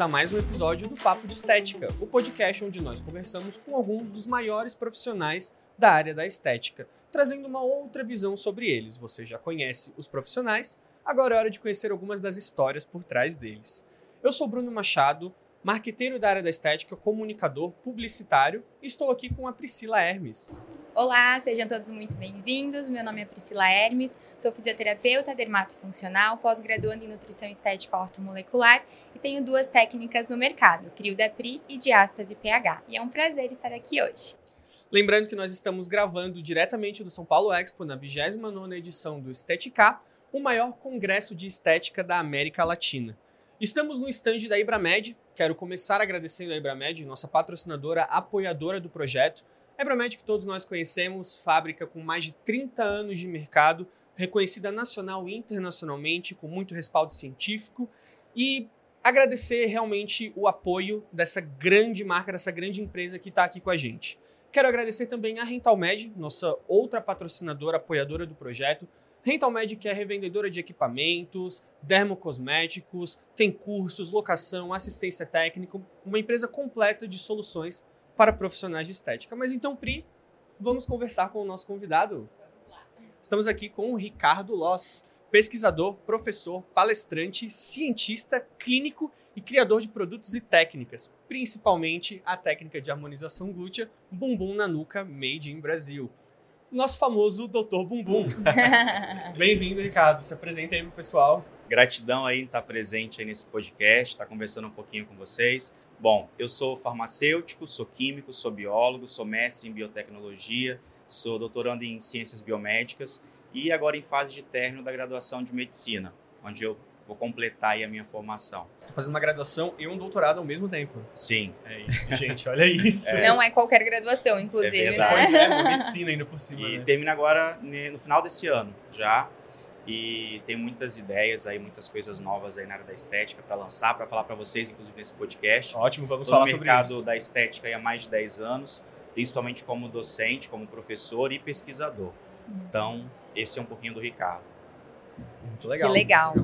a mais um episódio do Papo de Estética, o podcast onde nós conversamos com alguns dos maiores profissionais da área da estética, trazendo uma outra visão sobre eles. Você já conhece os profissionais, agora é hora de conhecer algumas das histórias por trás deles. Eu sou Bruno Machado, marqueteiro da área da estética, comunicador, publicitário, e estou aqui com a Priscila Hermes. Olá, sejam todos muito bem-vindos. Meu nome é Priscila Hermes, sou fisioterapeuta dermatofuncional, pós-graduando em nutrição estética ortomolecular e tenho duas técnicas no mercado, Crio da Pri e Diástase pH. E é um prazer estar aqui hoje. Lembrando que nós estamos gravando diretamente do São Paulo Expo na 29ª edição do Estetica, o maior congresso de estética da América Latina. Estamos no estande da Ibramed. Quero começar agradecendo a Ibramed, nossa patrocinadora, apoiadora do projeto. A Ibramed, que todos nós conhecemos, fábrica com mais de 30 anos de mercado, reconhecida nacional e internacionalmente, com muito respaldo científico. E agradecer realmente o apoio dessa grande marca, dessa grande empresa que está aqui com a gente. Quero agradecer também a Rentalmed, nossa outra patrocinadora, apoiadora do projeto, Rental Medic é revendedora de equipamentos, dermocosméticos, tem cursos, locação, assistência técnica, uma empresa completa de soluções para profissionais de estética. Mas então, Pri, vamos conversar com o nosso convidado. Estamos aqui com o Ricardo Loss, pesquisador, professor, palestrante, cientista, clínico e criador de produtos e técnicas, principalmente a técnica de harmonização glútea Bumbum na Nuca Made in Brasil nosso famoso Dr. Bumbum. Bem-vindo, Ricardo. Se apresenta aí pro pessoal. Gratidão aí em estar presente aí nesse podcast, estar conversando um pouquinho com vocês. Bom, eu sou farmacêutico, sou químico, sou biólogo, sou mestre em biotecnologia, sou doutorando em ciências biomédicas e agora em fase de término da graduação de medicina, onde eu vou completar aí a minha formação. Tô fazendo uma graduação e um doutorado ao mesmo tempo. Sim. É isso, gente, olha isso. É. Não é qualquer graduação, inclusive, É né? verdade. Pois é, medicina ainda por cima, E né? termina agora no final desse ano já. E tem muitas ideias aí, muitas coisas novas aí na área da estética para lançar, para falar para vocês, inclusive nesse podcast. Ótimo, vamos Estou no falar sobre mercado isso. da estética aí há mais de 10 anos, principalmente como docente, como professor e pesquisador. Então, esse é um pouquinho do Ricardo. Muito legal. Que legal.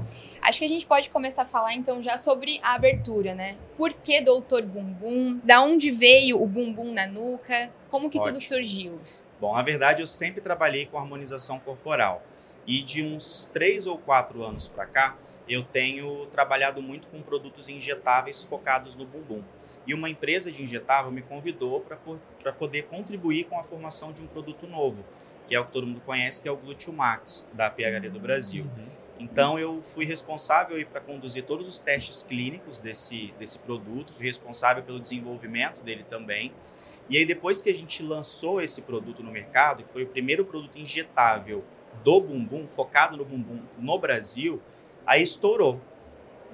Acho que a gente pode começar a falar então já sobre a abertura, né? Por que Doutor Bumbum? Da onde veio o bumbum na nuca? Como que tudo Ótimo. surgiu? Bom, na verdade, eu sempre trabalhei com harmonização corporal. E de uns três ou quatro anos para cá, eu tenho trabalhado muito com produtos injetáveis focados no bumbum. E uma empresa de injetável me convidou para poder contribuir com a formação de um produto novo, que é o que todo mundo conhece, que é o Gluteo Max, da PHD do Brasil. Uhum. Então eu fui responsável para conduzir todos os testes clínicos desse, desse produto, fui responsável pelo desenvolvimento dele também. E aí depois que a gente lançou esse produto no mercado, que foi o primeiro produto injetável do bumbum, focado no bumbum no Brasil, aí estourou.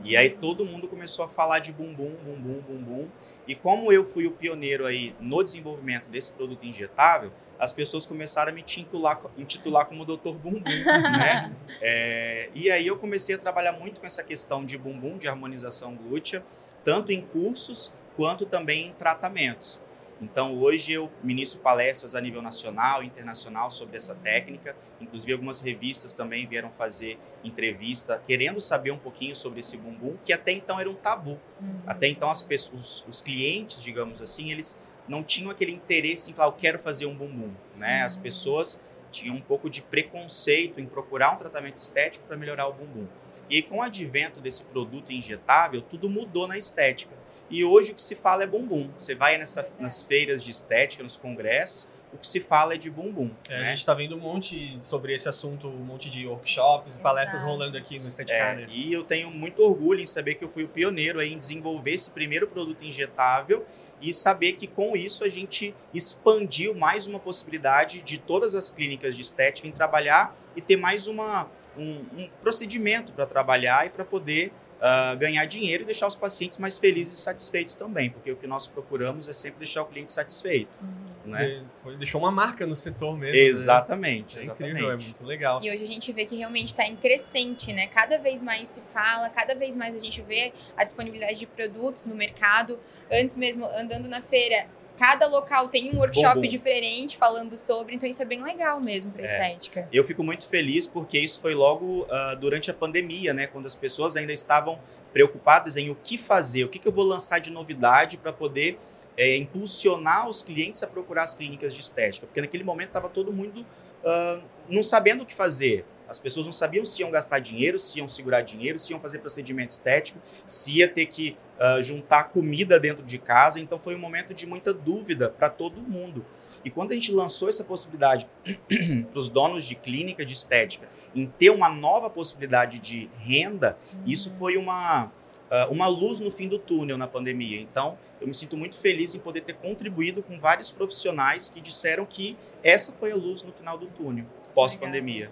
E aí todo mundo começou a falar de bumbum, bumbum, bumbum. E como eu fui o pioneiro aí no desenvolvimento desse produto injetável, as pessoas começaram a me intitular, intitular como Dr. Bumbum, né? É, e aí eu comecei a trabalhar muito com essa questão de bumbum, de harmonização glútea, tanto em cursos quanto também em tratamentos. Então hoje eu ministro palestras a nível nacional e internacional sobre essa técnica. Inclusive algumas revistas também vieram fazer entrevista querendo saber um pouquinho sobre esse bumbum, que até então era um tabu. Uhum. Até então as pessoas, os, os clientes, digamos assim, eles não tinham aquele interesse em falar, eu quero fazer um bumbum, né? As Uhum. pessoas tinham um pouco de preconceito em procurar um tratamento estético para melhorar o bumbum. E aí, com o advento desse produto injetável, tudo mudou na estética. E hoje o que se fala é bumbum. Você vai nessa, nas feiras de estética, nos congressos, o que se fala é de bumbum. É, né? A gente tá vendo um monte sobre esse assunto, um monte de workshops, palestras Exato. rolando aqui no É, Steadicana. e eu tenho muito orgulho em saber que eu fui o pioneiro aí em desenvolver esse primeiro produto injetável e saber que com isso a gente expandiu mais uma possibilidade de todas as clínicas de estética em trabalhar e ter mais uma, um, um procedimento para trabalhar e para poder ah, ganhar dinheiro e deixar os pacientes mais felizes e satisfeitos também, porque o que nós procuramos é sempre deixar o cliente satisfeito. Né? De- foi- deixou uma marca no setor mesmo. né? Exatamente, É exatamente. incrível, é muito legal. E hoje a gente vê que realmente está em crescente, né? Cada vez mais se fala, cada vez mais a gente vê a disponibilidade de produtos no mercado. Antes mesmo, andando na feira, cada local tem um workshop diferente falando sobre, então isso é bem legal mesmo pra É. estética. Eu fico muito feliz porque isso foi logo ah, durante a pandemia, né? Quando as pessoas ainda estavam preocupadas em o que fazer, o que, que eu vou lançar de novidade para poder é, impulsionar os clientes a procurar as clínicas de estética. Porque naquele momento estava todo mundo ah, não sabendo o que fazer. As pessoas não sabiam se iam gastar dinheiro, se iam segurar dinheiro, se iam fazer procedimento estético, se ia ter que ah, juntar comida dentro de casa. Então foi um momento de muita dúvida para todo mundo. E quando a gente lançou essa possibilidade para os donos de clínica de estética em ter uma nova possibilidade de renda, isso foi uma, ah, uma luz no fim do túnel na pandemia. Então, eu me sinto muito feliz em poder ter contribuído com vários profissionais que disseram que essa foi a luz no final do túnel, pós-pandemia.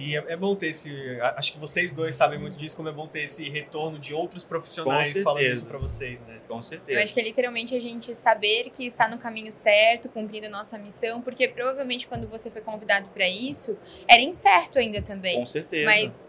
E é, é bom ter esse. Acho que vocês dois sabem muito disso, como é bom ter esse retorno de outros profissionais falando isso pra vocês, né? Com Eu certeza. acho que é literalmente a gente saber que está no caminho certo, cumprindo a nossa missão, porque provavelmente quando você foi convidado para isso, era incerto ainda também. Com certeza. Mas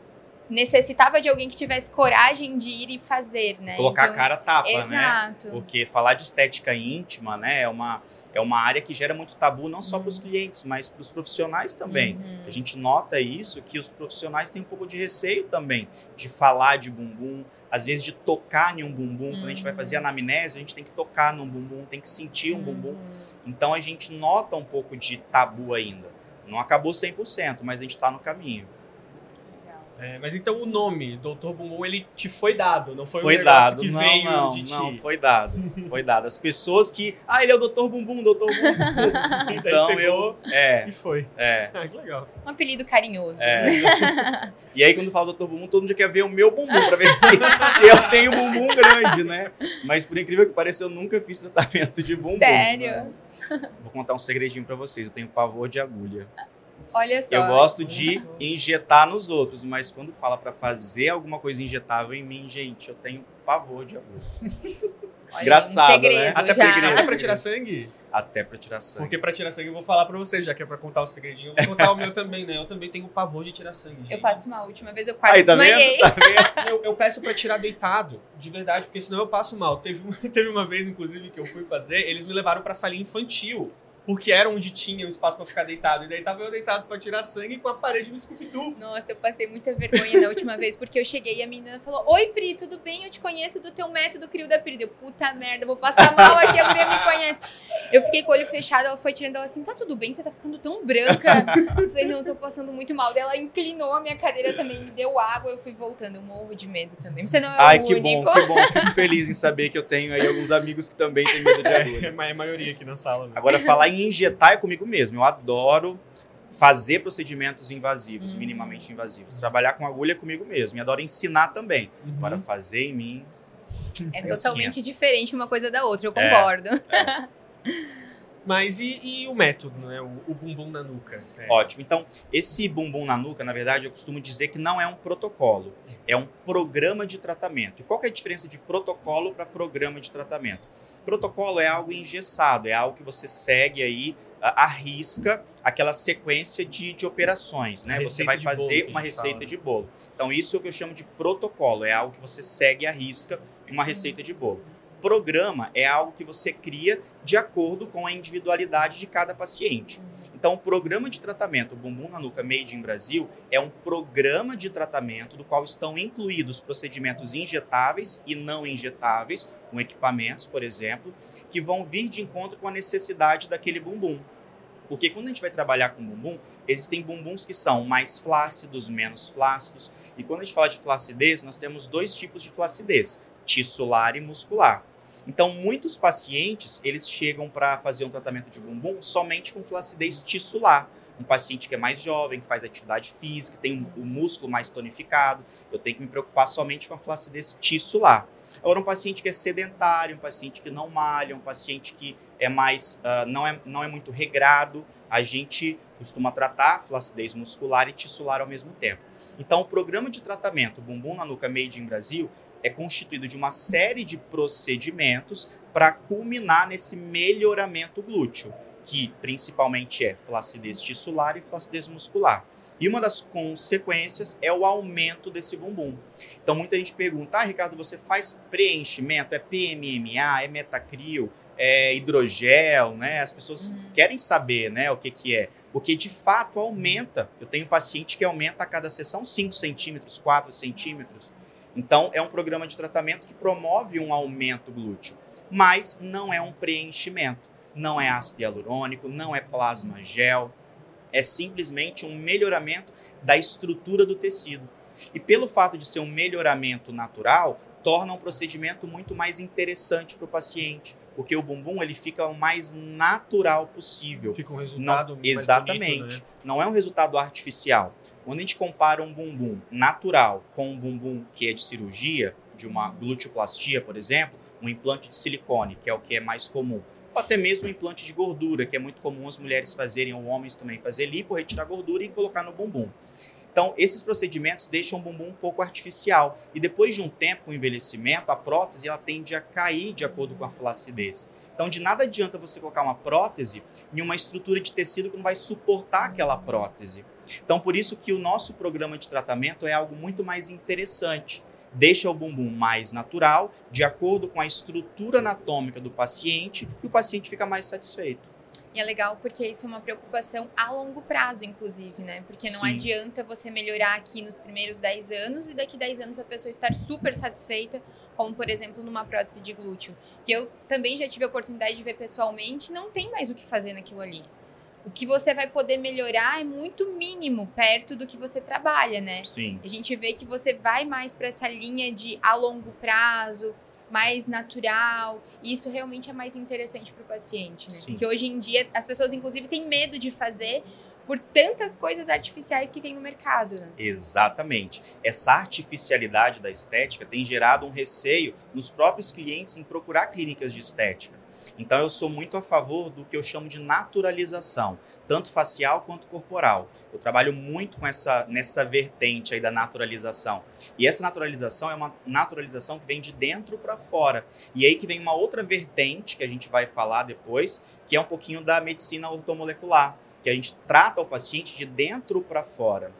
necessitava de alguém que tivesse coragem de ir e fazer, né? Colocar Então, a cara tapa, né? Exato. Porque falar de estética íntima, né, é uma, é uma área que gera muito tabu não só para os clientes, mas para os profissionais também. Uhum. A gente nota isso, que os profissionais têm um pouco de receio também de falar de bumbum, às vezes de tocar em um bumbum. Quando a gente vai fazer anamnese, a gente tem que tocar num bumbum, tem que sentir um bumbum. Uhum. Então a gente nota um pouco de tabu ainda. Não acabou 100%, mas a gente está no caminho. É, mas então o nome, Dr. Bumbum, ele te foi dado, não foi, Foi, um negócio dado. que não, veio não, de ti. não, foi dado. Foi dado. As pessoas que. Ah, ele é o Dr. Bumbum, Dr. Bumbum. Então pegou eu. É, E foi. é. Ah, que legal. Um apelido carinhoso. É. né? E aí, quando fala Dr. Bumbum, todo mundo já quer ver o meu bumbum pra ver se, se eu tenho bumbum grande, né? Mas por incrível que pareça, eu nunca fiz tratamento de bumbum. Sério? Vou contar um segredinho pra vocês. Eu tenho pavor de agulha. Olha só. Eu gosto de injetar nos outros, mas quando fala pra fazer alguma coisa injetável em mim, gente, eu tenho pavor de agulha. Olha, engraçado, um segredo, né? Até segredo. até pra tirar sangue? Até pra tirar sangue. Porque pra tirar sangue eu vou falar pra vocês, já que é pra contar o segredinho. Eu vou contar o meu também, né? Eu também tenho pavor de tirar sangue, gente. Eu passo mal. Última vez eu quase Aí, tá desmaiei. Tá vendo? Eu, eu peço pra tirar deitado, de verdade, porque senão eu passo mal. Teve, teve uma vez, inclusive, que eu fui fazer, eles me levaram pra salinha infantil. Porque era onde tinha o espaço pra ficar deitado. E daí tava eu deitado pra tirar sangue com a parede no Scooby-Doo. Nossa, eu passei muita vergonha na última vez, porque eu cheguei e a menina falou: Oi, Pri, tudo bem? Eu te conheço do teu método Crio da Pri. Eu, puta merda, vou passar mal aqui, a mulher me conhece. Eu fiquei com o olho fechado, ela foi tirando ela assim: Tá tudo bem? Você tá ficando tão branca. Eu falei: Não, eu tô passando muito mal. Daí ela inclinou a minha cadeira também, me deu água, eu fui voltando. Eu morro de medo também. Você não é Ai, o que único. bom, que bom. Fico feliz em saber que eu tenho aí alguns amigos que também têm medo de É, agulha. é a maioria aqui na sala. né? Agora, falar em injetar é comigo mesmo. Eu adoro fazer procedimentos invasivos, Uhum. minimamente invasivos. Trabalhar com agulha é comigo mesmo. E adoro ensinar também. Uhum. Agora, fazer em mim. É totalmente diferente uma coisa da outra, eu É. concordo. Mas e, e o método, né? O, o bumbum na nuca. É. Ótimo. Então, esse bumbum na nuca, na verdade, eu costumo dizer que não é um protocolo, é um programa de tratamento. E qual que é a diferença de protocolo para programa de tratamento? Protocolo é algo engessado, é algo que você segue aí, arrisca aquela sequência de, de operações, né? Você vai fazer uma receita fala, né? de bolo. Então, isso é o que eu chamo de protocolo, é algo que você segue e arrisca uma receita de bolo. Programa é algo que você cria de acordo com a individualidade de cada paciente. Então, o programa de tratamento Bumbum na Nuca Made in Brasil é um programa de tratamento do qual estão incluídos procedimentos injetáveis e não injetáveis, com equipamentos, por exemplo, que vão vir de encontro com a necessidade daquele bumbum. Porque quando a gente vai trabalhar com bumbum, existem bumbuns que são mais flácidos, menos flácidos. E quando a gente fala de flacidez, nós temos dois tipos de flacidez, tissular e muscular. Então, muitos pacientes, eles chegam para fazer um tratamento de bumbum somente com flacidez tissular. Um paciente que é mais jovem, que faz atividade física, tem o músculo mais tonificado, eu tenho que me preocupar somente com a flacidez tissular. Agora, um paciente que é sedentário, um paciente que não malha, um paciente que é mais, ah, não, é, não é muito regrado, a gente costuma tratar flacidez muscular e tissular ao mesmo tempo. Então, o programa de tratamento Bumbum na Nuca Made in Brasil é constituído de uma série de procedimentos para culminar nesse melhoramento glúteo, que principalmente é flacidez tissular e flacidez muscular. E uma das consequências é o aumento desse bumbum. Então muita gente pergunta: "Ah, Ricardo, você faz preenchimento? É PMMA, é metacrio, é hidrogel, né? As pessoas uhum. querem saber, né, o que que é, porque de fato aumenta. Eu tenho paciente que aumenta a cada sessão 5 centímetros, 4 centímetros. Então é um programa de tratamento que promove um aumento glúteo, mas não é um preenchimento, não é ácido hialurônico, não é plasma gel, é simplesmente um melhoramento da estrutura do tecido. E pelo fato de ser um melhoramento natural, torna um procedimento muito mais interessante para o paciente, porque o bumbum ele fica o mais natural possível. Fica um resultado Não, exatamente. Bonito, né? Não é um resultado artificial. Quando a gente compara um bumbum natural com um bumbum que é de cirurgia, de uma gluteoplastia, por exemplo, um implante de silicone, que é o que é mais comum, ou até mesmo um implante de gordura, que é muito comum as mulheres fazerem, ou homens também fazer lipo, retirar gordura e colocar no bumbum. Então, esses procedimentos deixam o bumbum um pouco artificial. E depois de um tempo com envelhecimento, a prótese ela tende a cair de acordo com a flacidez. Então, de nada adianta você colocar uma prótese em uma estrutura de tecido que não vai suportar aquela prótese. Então, por isso que o nosso programa de tratamento é algo muito mais interessante deixa o bumbum mais natural, de acordo com a estrutura anatômica do paciente, e o paciente fica mais satisfeito. E é legal porque isso é uma preocupação a longo prazo, inclusive, né? Porque não Sim. adianta você melhorar aqui nos primeiros 10 anos e daqui 10 anos a pessoa estar super satisfeita, como por exemplo numa prótese de glúteo, que eu também já tive a oportunidade de ver pessoalmente, não tem mais o que fazer naquilo ali o que você vai poder melhorar é muito mínimo perto do que você trabalha, né? Sim. A gente vê que você vai mais para essa linha de a longo prazo, mais natural, e isso realmente é mais interessante para o paciente, né? Sim. Porque hoje em dia as pessoas inclusive têm medo de fazer por tantas coisas artificiais que tem no mercado. Né? Exatamente. Essa artificialidade da estética tem gerado um receio nos próprios clientes em procurar clínicas de estética. Então eu sou muito a favor do que eu chamo de naturalização, tanto facial quanto corporal. Eu trabalho muito com essa nessa vertente aí da naturalização. E essa naturalização é uma naturalização que vem de dentro para fora. E aí que vem uma outra vertente que a gente vai falar depois, que é um pouquinho da medicina ortomolecular, que a gente trata o paciente de dentro para fora.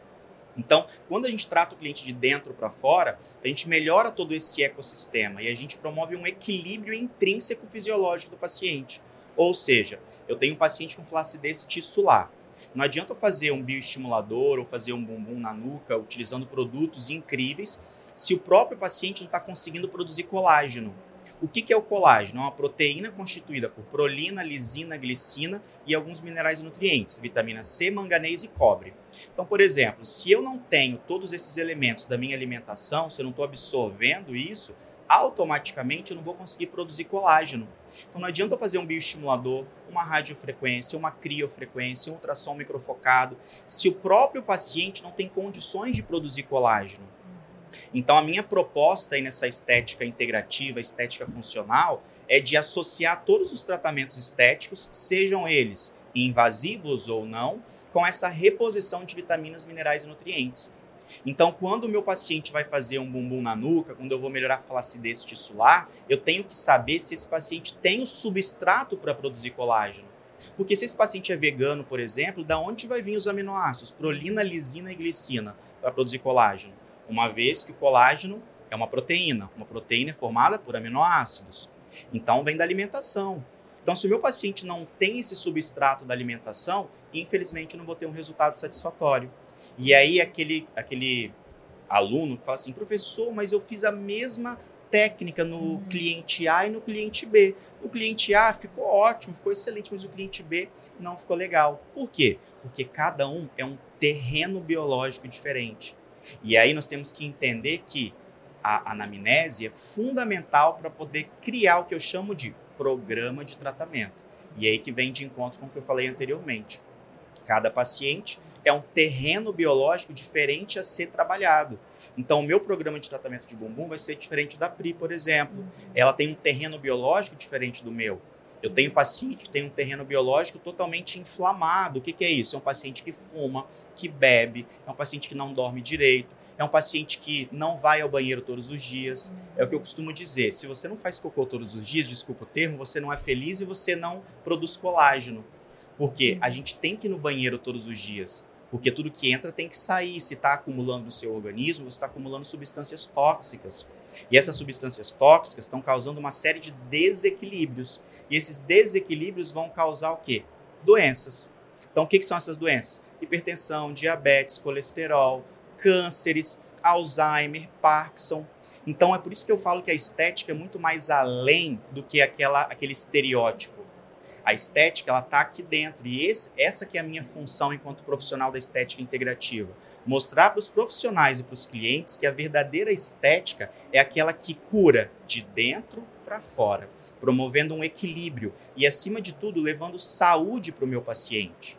Então, quando a gente trata o cliente de dentro para fora, a gente melhora todo esse ecossistema e a gente promove um equilíbrio intrínseco fisiológico do paciente. Ou seja, eu tenho um paciente com flacidez tissular. Não adianta eu fazer um bioestimulador ou fazer um bumbum na nuca utilizando produtos incríveis se o próprio paciente não está conseguindo produzir colágeno. O que, que é o colágeno? É uma proteína constituída por prolina, lisina, glicina e alguns minerais e nutrientes, vitamina C, manganês e cobre. Então, por exemplo, se eu não tenho todos esses elementos da minha alimentação, se eu não estou absorvendo isso, automaticamente eu não vou conseguir produzir colágeno. Então não adianta eu fazer um bioestimulador, uma radiofrequência, uma criofrequência, um ultrassom microfocado, se o próprio paciente não tem condições de produzir colágeno. Então, a minha proposta aí nessa estética integrativa, estética funcional, é de associar todos os tratamentos estéticos, sejam eles invasivos ou não, com essa reposição de vitaminas, minerais e nutrientes. Então, quando o meu paciente vai fazer um bumbum na nuca, quando eu vou melhorar a flacidez tissular, eu tenho que saber se esse paciente tem o substrato para produzir colágeno. Porque se esse paciente é vegano, por exemplo, da onde vai vir os aminoácidos? Prolina, lisina e glicina para produzir colágeno uma vez que o colágeno é uma proteína. Uma proteína é formada por aminoácidos. Então, vem da alimentação. Então, se o meu paciente não tem esse substrato da alimentação, infelizmente, eu não vou ter um resultado satisfatório. E aí, aquele, aquele aluno que fala assim, professor, mas eu fiz a mesma técnica no uhum. cliente A e no cliente B. No cliente A ficou ótimo, ficou excelente, mas o cliente B não ficou legal. Por quê? Porque cada um é um terreno biológico diferente. E aí nós temos que entender que a anamnese é fundamental para poder criar o que eu chamo de programa de tratamento. E aí que vem de encontro com o que eu falei anteriormente. Cada paciente é um terreno biológico diferente a ser trabalhado. Então, o meu programa de tratamento de bumbum vai ser diferente da PRI, por exemplo. Ela tem um terreno biológico diferente do meu. Eu tenho paciente que tem um terreno biológico totalmente inflamado. O que, que é isso? É um paciente que fuma, que bebe, é um paciente que não dorme direito, é um paciente que não vai ao banheiro todos os dias. É o que eu costumo dizer. Se você não faz cocô todos os dias, desculpa o termo, você não é feliz e você não produz colágeno. Porque a gente tem que ir no banheiro todos os dias. Porque tudo que entra tem que sair. Se está acumulando no seu organismo, você está acumulando substâncias tóxicas. E essas substâncias tóxicas estão causando uma série de desequilíbrios. E esses desequilíbrios vão causar o quê? Doenças. Então, o que, que são essas doenças? Hipertensão, diabetes, colesterol, cânceres, Alzheimer, Parkinson. Então, é por isso que eu falo que a estética é muito mais além do que aquela, aquele estereótipo. A estética, ela está aqui dentro. E esse, essa que é a minha função enquanto profissional da estética integrativa. Mostrar para os profissionais e para os clientes que a verdadeira estética é aquela que cura de dentro para fora, promovendo um equilíbrio e, acima de tudo, levando saúde para o meu paciente.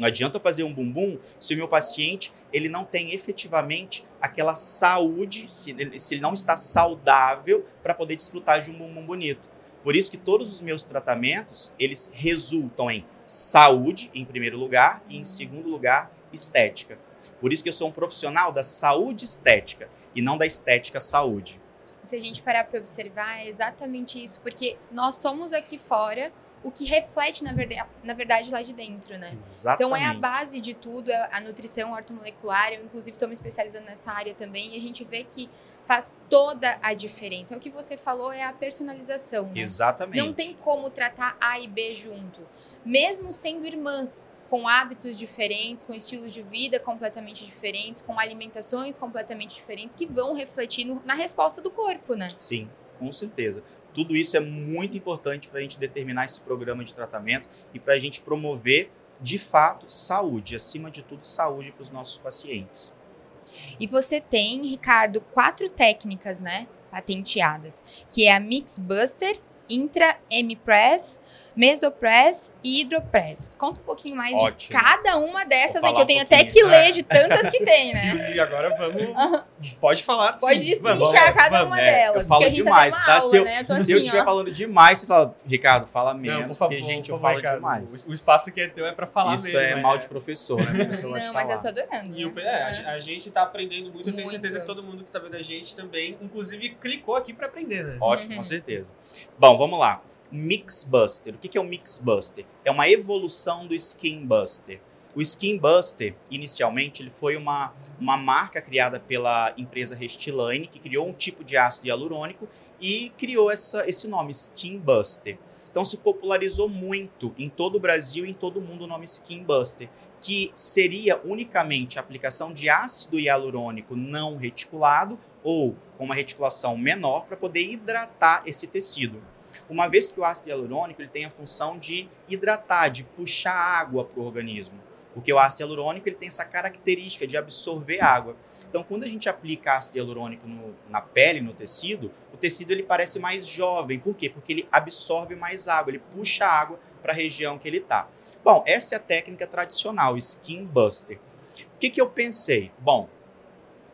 Não adianta fazer um bumbum se o meu paciente ele não tem efetivamente aquela saúde, se ele, se ele não está saudável para poder desfrutar de um bumbum bonito. Por isso que todos os meus tratamentos, eles resultam em saúde em primeiro lugar e em segundo lugar estética. Por isso que eu sou um profissional da saúde estética e não da estética saúde. Se a gente parar para observar, é exatamente isso, porque nós somos aqui fora o que reflete, na verdade, na verdade, lá de dentro, né? Exatamente. Então é a base de tudo, é a nutrição ortomolecular. Eu, inclusive, estou me especializando nessa área também, e a gente vê que faz toda a diferença. O que você falou é a personalização. Né? Exatamente. Não tem como tratar A e B junto. Mesmo sendo irmãs, com hábitos diferentes, com estilos de vida completamente diferentes, com alimentações completamente diferentes, que vão refletir no, na resposta do corpo, né? Sim, com certeza. Tudo isso é muito importante para a gente determinar esse programa de tratamento e para a gente promover, de fato, saúde, acima de tudo, saúde para os nossos pacientes. E você tem, Ricardo, quatro técnicas, né? Patenteadas, que é a Mix Buster, Intra M-Press, Mesopress e Hidropress. Conta um pouquinho mais Ótimo. de cada uma dessas aí, que falar eu tenho um até que ler de tantas que tem, né? E agora vamos. Pode falar. Pode sim. destrinchar Vamos, cada vamos. uma É, delas. eu falo demais, tá, uma se eu, aula, né? Eu se assim, eu estiver falando demais, você fala, Ricardo, fala menos, Não, por favor, porque, gente, eu falo Ricardo. demais. O, o espaço que é teu é pra falar Isso mesmo. é mal de professor, né? Professor gosta de Não, mas eu falar. tô adorando. E o- né? é, a, a gente tá aprendendo muito, eu tenho certeza que todo mundo que tá vendo a gente também, inclusive, clicou aqui pra aprender, né? Ótimo, com certeza. Bom, vamos lá. Mix Buster. O que é o Mix Buster? É uma evolução do Skin Buster. O Skin Buster, inicialmente, ele foi uma, uma marca criada pela empresa Restylane, que criou um tipo de ácido hialurônico e criou essa, esse nome, Skin Buster. Então se popularizou muito em todo o Brasil e em todo o mundo o nome Skin Buster, que seria unicamente a aplicação de ácido hialurônico não reticulado ou com uma reticulação menor para poder hidratar esse tecido. Uma vez que o ácido hialurônico ele tem a função de hidratar, de puxar água para o organismo. Porque o ácido hialurônico ele tem essa característica de absorver água. Então, quando a gente aplica ácido hialurônico no- na pele, no tecido, o tecido ele parece mais jovem. Por quê? Porque ele absorve mais água, ele puxa água para a região que ele está. Bom, essa é a técnica tradicional, Skin Buster. O que, que eu pensei? Bom,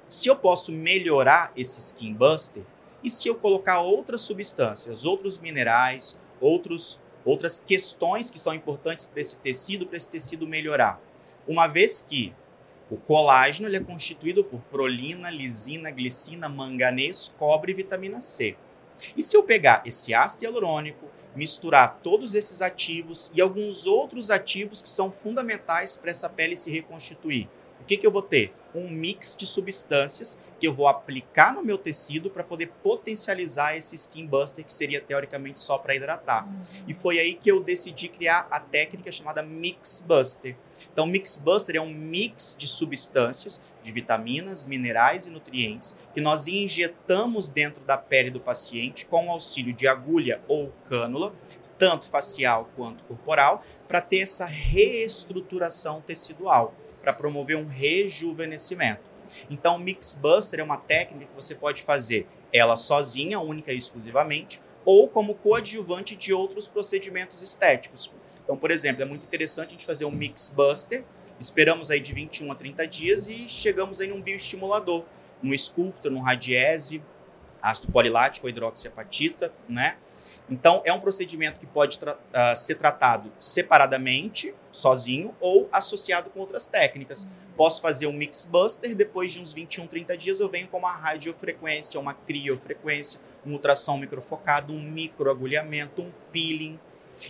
se eu posso melhorar esse Skin Buster, e se eu colocar outras substâncias, outros minerais, outros, outras questões que são importantes para esse tecido, para esse tecido melhorar? Uma vez que o colágeno ele é constituído por prolina, lisina, glicina, manganês, cobre e vitamina C. E se eu pegar esse ácido hialurônico, misturar todos esses ativos e alguns outros ativos que são fundamentais para essa pele se reconstituir, o que, que eu vou ter? Um mix de substâncias que eu vou aplicar no meu tecido para poder potencializar esse skin buster que seria teoricamente só para hidratar. E foi aí que eu decidi criar a técnica chamada Mix Buster. Então, Mix Buster é um mix de substâncias, de vitaminas, minerais e nutrientes que nós injetamos dentro da pele do paciente com o auxílio de agulha ou cânula, tanto facial quanto corporal, para ter essa reestruturação tecidual, para promover um rejuvenescimento. Então, o Mix Buster é uma técnica que você pode fazer ela sozinha, única e exclusivamente, ou como coadjuvante de outros procedimentos estéticos. Então, por exemplo, é muito interessante a gente fazer um Mix Buster, esperamos aí de 21 a 30 dias e chegamos aí num bioestimulador, num Sculptor, num Radiese, ácido polilático, hidroxiapatita, né? Então, é um procedimento que pode tra uh, ser tratado separadamente, sozinho, ou associado com outras técnicas. Posso fazer um Mix Buster, depois de uns 21, 30 dias eu venho com uma radiofrequência, uma criofrequência, um ultrassom microfocado, um microagulhamento, um peeling.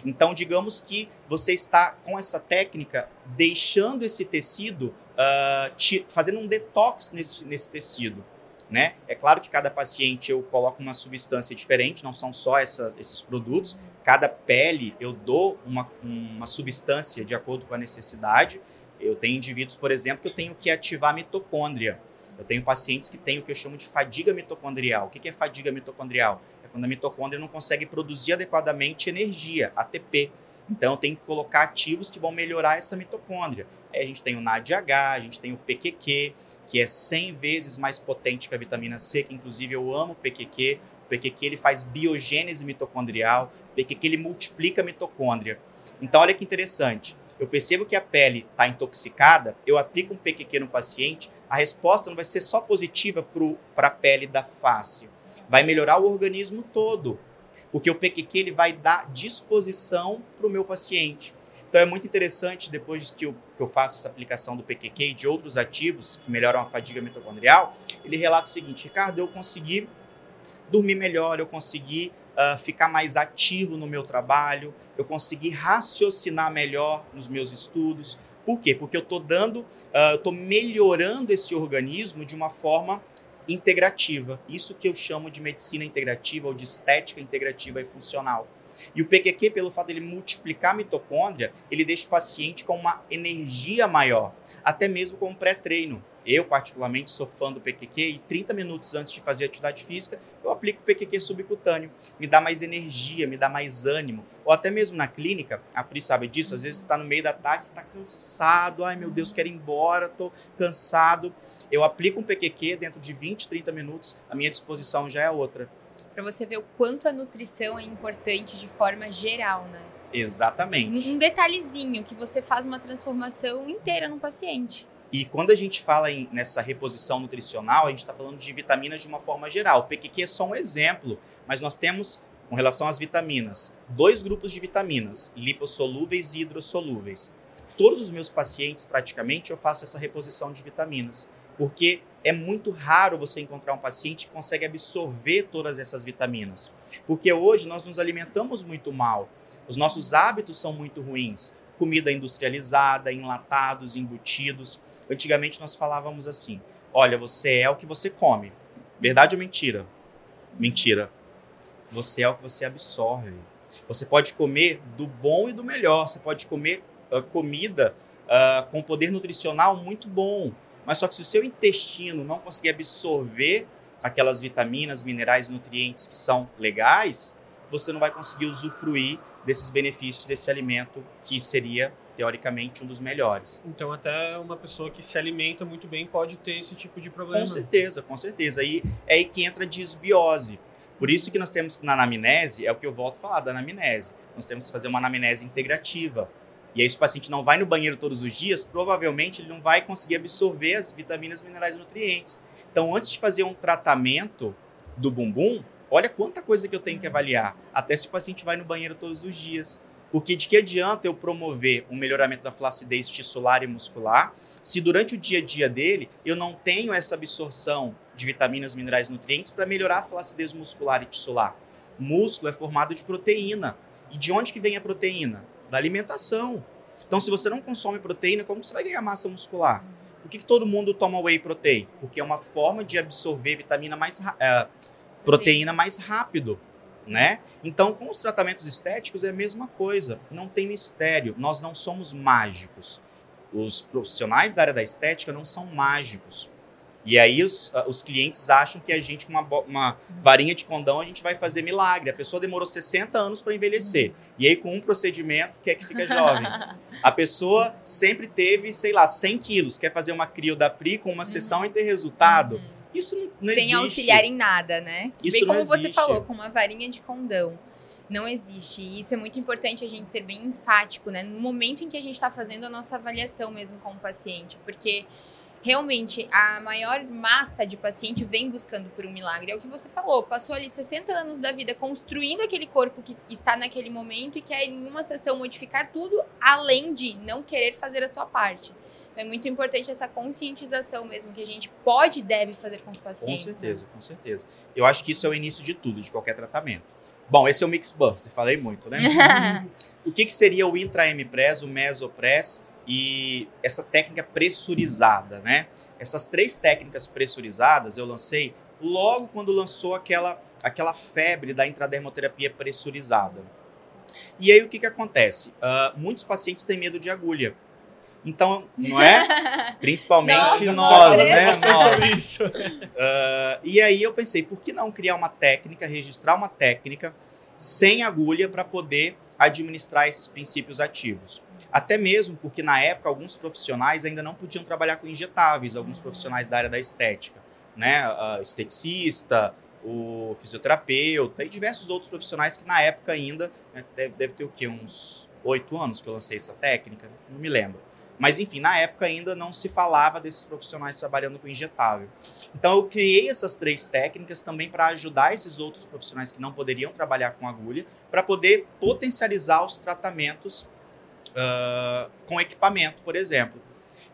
Então, digamos que você está com essa técnica deixando esse tecido, uh, fazendo um detox nesse, nesse tecido. Né? É claro que cada paciente eu coloco uma substância diferente, não são só essa, esses produtos. Cada pele eu dou uma, uma substância de acordo com a necessidade. Eu tenho indivíduos, por exemplo, que eu tenho que ativar a mitocôndria. Eu tenho pacientes que têm o que eu chamo de fadiga mitocondrial. O que é fadiga mitocondrial? É quando a mitocôndria não consegue produzir adequadamente energia, ATP. Então, eu tenho que colocar ativos que vão melhorar essa mitocôndria. Aí a gente tem o NADH, a gente tem o PQQ, que é 100 vezes mais potente que a vitamina C, que inclusive eu amo o PQQ. O PQQ ele faz biogênese mitocondrial, o PQQ ele multiplica a mitocôndria. Então, olha que interessante. Eu percebo que a pele está intoxicada, eu aplico um PQQ no paciente, a resposta não vai ser só positiva para a pele da face, vai melhorar o organismo todo, porque o PQQ ele vai dar disposição para o meu paciente. Então é muito interessante, depois que eu, que eu faço essa aplicação do PQQ e de outros ativos que melhoram a fadiga mitocondrial, ele relata o seguinte: Ricardo, eu consegui dormir melhor, eu consegui uh, ficar mais ativo no meu trabalho, eu consegui raciocinar melhor nos meus estudos. Por quê? Porque eu estou dando, uh, estou melhorando esse organismo de uma forma integrativa. Isso que eu chamo de medicina integrativa ou de estética integrativa e funcional. E o PQQ, pelo fato de ele multiplicar a mitocôndria, ele deixa o paciente com uma energia maior, até mesmo com pré-treino. Eu, particularmente, sou fã do PQQ e 30 minutos antes de fazer atividade física, eu aplico o PQQ subcutâneo. Me dá mais energia, me dá mais ânimo. Ou até mesmo na clínica, a Pri sabe disso, às vezes você está no meio da tarde, você está cansado, ai meu Deus, quero ir embora, estou cansado. Eu aplico um PQQ dentro de 20, 30 minutos, a minha disposição já é outra. Para você ver o quanto a nutrição é importante de forma geral, né? Exatamente. Um detalhezinho que você faz uma transformação inteira no paciente. E quando a gente fala em, nessa reposição nutricional, a gente está falando de vitaminas de uma forma geral. O PQQ é só um exemplo, mas nós temos, com relação às vitaminas, dois grupos de vitaminas, lipossolúveis e hidrossolúveis. Todos os meus pacientes, praticamente, eu faço essa reposição de vitaminas, porque é muito raro você encontrar um paciente que consegue absorver todas essas vitaminas. Porque hoje nós nos alimentamos muito mal, os nossos hábitos são muito ruins. Comida industrializada, enlatados, embutidos. Antigamente nós falávamos assim: olha, você é o que você come. Verdade ou mentira? Mentira. Você é o que você absorve. Você pode comer do bom e do melhor. Você pode comer uh, comida uh, com poder nutricional muito bom. Mas só que se o seu intestino não conseguir absorver aquelas vitaminas, minerais, nutrientes que são legais, você não vai conseguir usufruir desses benefícios desse alimento que seria teoricamente um dos melhores. Então até uma pessoa que se alimenta muito bem pode ter esse tipo de problema. Com certeza, com certeza. Aí é aí que entra a disbiose. Por isso que nós temos que na anamnese, é o que eu volto a falar da anamnese, nós temos que fazer uma anamnese integrativa. E aí se o paciente não vai no banheiro todos os dias, provavelmente ele não vai conseguir absorver as vitaminas, minerais e nutrientes. Então antes de fazer um tratamento do bumbum, olha quanta coisa que eu tenho que avaliar, até se o paciente vai no banheiro todos os dias. Porque de que adianta eu promover um melhoramento da flacidez tissular e muscular se durante o dia a dia dele eu não tenho essa absorção de vitaminas, minerais e nutrientes para melhorar a flacidez muscular e tissular? músculo é formado de proteína. E de onde que vem a proteína? Da alimentação. Então, se você não consome proteína, como você vai ganhar massa muscular? Por que, que todo mundo toma whey protein? Porque é uma forma de absorver vitamina mais uh, proteína mais rápido né? Então, com os tratamentos estéticos é a mesma coisa, não tem mistério, nós não somos mágicos. Os profissionais da área da estética não são mágicos. E aí os, ah, os clientes acham que a gente, com uma, uma varinha de condão, a gente vai fazer milagre. A pessoa demorou 60 anos para envelhecer. E aí, com um procedimento, quer que fica jovem. A pessoa sempre teve, sei lá, 100 quilos, quer fazer uma crio da PRI com uma sessão e ter resultado. Isso não, não Sem existe. auxiliar em nada, né? Isso Bem como você falou, com uma varinha de condão. Não existe. E isso é muito importante a gente ser bem enfático, né? No momento em que a gente está fazendo a nossa avaliação mesmo com o paciente. Porque realmente a maior massa de paciente vem buscando por um milagre. É o que você falou, passou ali 60 anos da vida construindo aquele corpo que está naquele momento e quer em uma sessão modificar tudo, além de não querer fazer a sua parte. Então é muito importante essa conscientização mesmo que a gente pode e deve fazer com os pacientes. Com certeza, né? com certeza. Eu acho que isso é o início de tudo, de qualquer tratamento. Bom, esse é o Mix Buster, falei muito, né? o que, que seria o intra-M-Press, o Mesopress e essa técnica pressurizada, né? Essas três técnicas pressurizadas eu lancei logo quando lançou aquela, aquela febre da intradermoterapia pressurizada. E aí o que, que acontece? Uh, muitos pacientes têm medo de agulha. Então, não é? Principalmente nós, né? Nós. Uh, e aí eu pensei, por que não criar uma técnica, registrar uma técnica sem agulha para poder administrar esses princípios ativos? Até mesmo porque na época alguns profissionais ainda não podiam trabalhar com injetáveis, alguns profissionais da área da estética, né? Uh, esteticista, o fisioterapeuta e diversos outros profissionais que na época ainda, né, deve, deve ter o quê? Uns oito anos que eu lancei essa técnica, não me lembro. Mas enfim, na época ainda não se falava desses profissionais trabalhando com injetável. Então eu criei essas três técnicas também para ajudar esses outros profissionais que não poderiam trabalhar com agulha, para poder potencializar os tratamentos uh, com equipamento, por exemplo.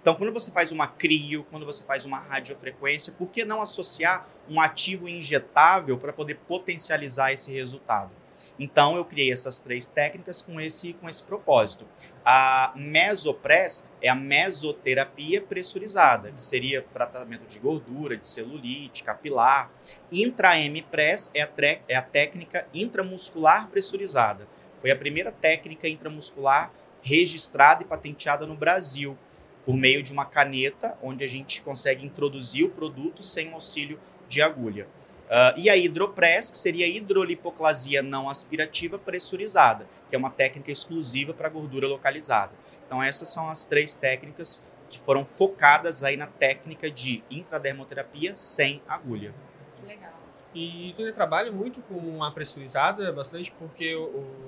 Então, quando você faz uma crio, quando você faz uma radiofrequência, por que não associar um ativo injetável para poder potencializar esse resultado? Então, eu criei essas três técnicas com esse, com esse propósito. A mesopress é a mesoterapia pressurizada, que seria tratamento de gordura, de celulite, capilar. Intra-M-press é, é a técnica intramuscular pressurizada. Foi a primeira técnica intramuscular registrada e patenteada no Brasil por meio de uma caneta, onde a gente consegue introduzir o produto sem auxílio de agulha. Uh, e a hidropress, que seria a hidrolipoclasia não aspirativa pressurizada, que é uma técnica exclusiva para gordura localizada. Então essas são as três técnicas que foram focadas aí na técnica de intradermoterapia sem agulha. Que legal. E tu trabalha muito com a pressurizada bastante porque,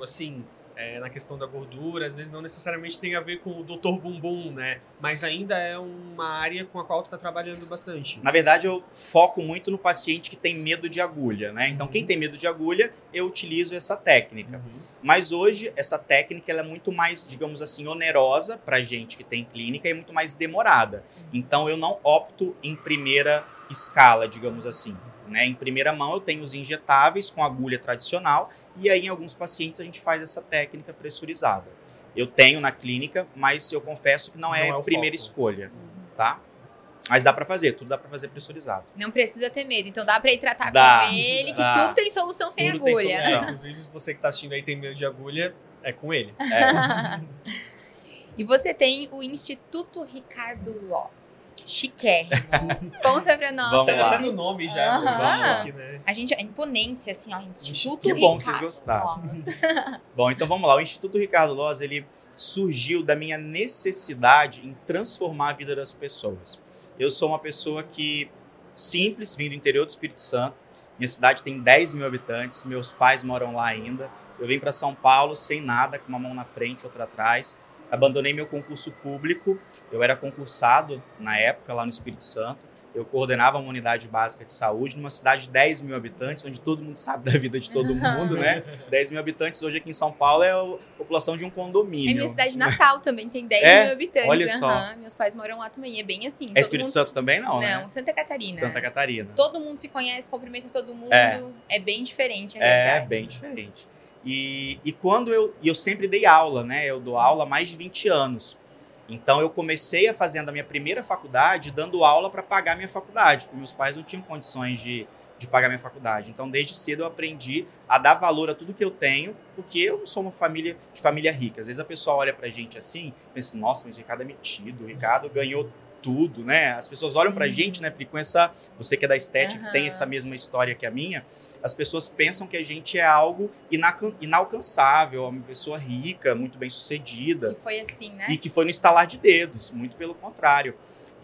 assim, é, na questão da gordura, às vezes não necessariamente tem a ver com o Dr. Bumbum, né? Mas ainda é uma área com a qual tu está trabalhando bastante. Na verdade, eu foco muito no paciente que tem medo de agulha, né? Então, uhum. quem tem medo de agulha, eu utilizo essa técnica. Uhum. Mas hoje, essa técnica ela é muito mais, digamos assim, onerosa para gente que tem clínica e muito mais demorada. Uhum. Então, eu não opto em primeira escala, digamos assim. Né? Em primeira mão, eu tenho os injetáveis com agulha tradicional e aí em alguns pacientes a gente faz essa técnica pressurizada. Eu tenho na clínica, mas eu confesso que não, não é, é a primeira foco. escolha, tá? Mas dá para fazer, tudo dá para fazer pressurizado. Não precisa ter medo, então dá para ir tratar dá, com ele, que dá. tudo tem solução sem tudo agulha. Solução. É, inclusive, se você que tá assistindo aí tem medo de agulha, é com ele. É. e você tem o Instituto Ricardo Loss chiquérrimo. Conta pra nós. Vamos lá. Até no nome já. Uhum. Aqui, né? A gente, a imponência, assim, ó, Instituto Que bom que vocês gostaram. bom, então vamos lá. O Instituto Ricardo Loz, ele surgiu da minha necessidade em transformar a vida das pessoas. Eu sou uma pessoa que, simples, vim do interior do Espírito Santo. Minha cidade tem 10 mil habitantes, meus pais moram lá ainda. Eu vim para São Paulo sem nada, com uma mão na frente, outra atrás abandonei meu concurso público. Eu era concursado na época lá no Espírito Santo. Eu coordenava uma unidade básica de saúde numa cidade de 10 mil habitantes, onde todo mundo sabe da vida de todo mundo, né? 10 mil habitantes hoje aqui em São Paulo é a população de um condomínio. É minha cidade natal também, tem 10 é? mil habitantes. Olha uhum. só. Meus pais moram lá também, é bem assim. É Espírito mundo... Santo também não, não né? Não, Santa Catarina. Santa Catarina. Todo mundo se conhece, cumprimenta todo mundo. É, é bem diferente a É, bem diferente. E, e quando eu. Eu sempre dei aula, né? Eu dou aula há mais de 20 anos. Então eu comecei a fazendo a minha primeira faculdade dando aula para pagar minha faculdade, porque meus pais não tinham condições de, de pagar minha faculdade. Então desde cedo eu aprendi a dar valor a tudo que eu tenho, porque eu não sou uma família de família rica. Às vezes a pessoa olha pra gente assim, pensa, nossa, mas o Ricardo é metido, o Ricardo ganhou tudo, né? As pessoas olham pra uhum. gente, né, Pri, com essa, você que é da estética, uhum. tem essa mesma história que a minha, as pessoas pensam que a gente é algo inalcançável, uma pessoa rica, muito bem sucedida. Que foi assim, né? E que foi no estalar de dedos, muito pelo contrário.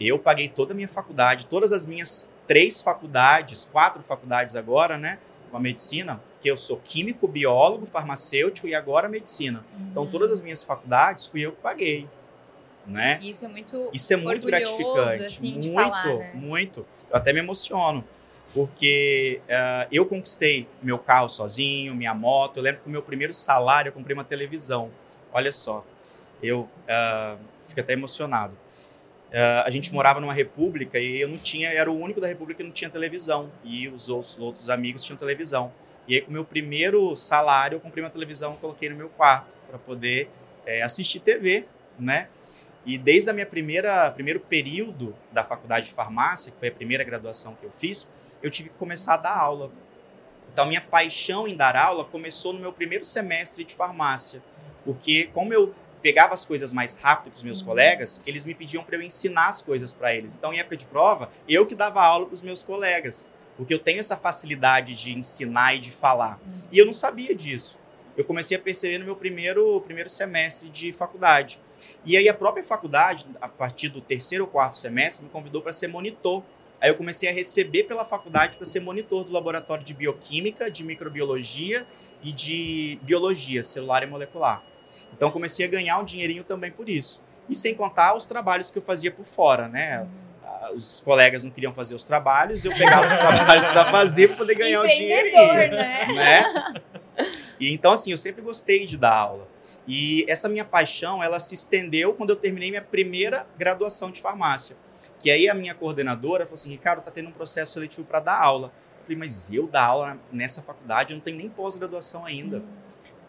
Eu paguei toda a minha faculdade, todas as minhas três faculdades, quatro faculdades agora, né, com a medicina, que eu sou químico, biólogo, farmacêutico e agora medicina. Uhum. Então todas as minhas faculdades fui eu que paguei né? Isso é muito Isso é muito gratificante, assim, muito, falar, né? muito. Eu até me emociono, porque uh, eu conquistei meu carro sozinho, minha moto. Eu lembro que o meu primeiro salário eu comprei uma televisão. Olha só, eu uh, fico até emocionado. Uh, a gente morava numa república e eu não tinha, era o único da república que não tinha televisão e os outros, outros amigos tinham televisão. E aí, com o meu primeiro salário, eu comprei uma televisão e coloquei no meu quarto para poder é, assistir TV, né? E desde a minha primeira primeiro período da faculdade de farmácia, que foi a primeira graduação que eu fiz, eu tive que começar a dar aula. Então, minha paixão em dar aula começou no meu primeiro semestre de farmácia, porque como eu pegava as coisas mais rápido que os meus uhum. colegas, eles me pediam para eu ensinar as coisas para eles. Então, em época de prova, eu que dava aula para os meus colegas, porque eu tenho essa facilidade de ensinar e de falar. Uhum. E eu não sabia disso. Eu comecei a perceber no meu primeiro, primeiro semestre de faculdade. E aí a própria faculdade, a partir do terceiro ou quarto semestre, me convidou para ser monitor. Aí eu comecei a receber pela faculdade para ser monitor do laboratório de bioquímica, de microbiologia e de biologia celular e molecular. Então comecei a ganhar um dinheirinho também por isso. E sem contar os trabalhos que eu fazia por fora, né? Uhum. Os colegas não queriam fazer os trabalhos, eu pegava os trabalhos para fazer para poder ganhar o dinheirinho. Né? né? E então assim, eu sempre gostei de dar aula. E essa minha paixão, ela se estendeu quando eu terminei minha primeira graduação de farmácia. Que aí a minha coordenadora falou assim: Ricardo, tá tendo um processo seletivo para dar aula. Eu falei, mas eu dar aula nessa faculdade, eu não tenho nem pós-graduação ainda. Uhum.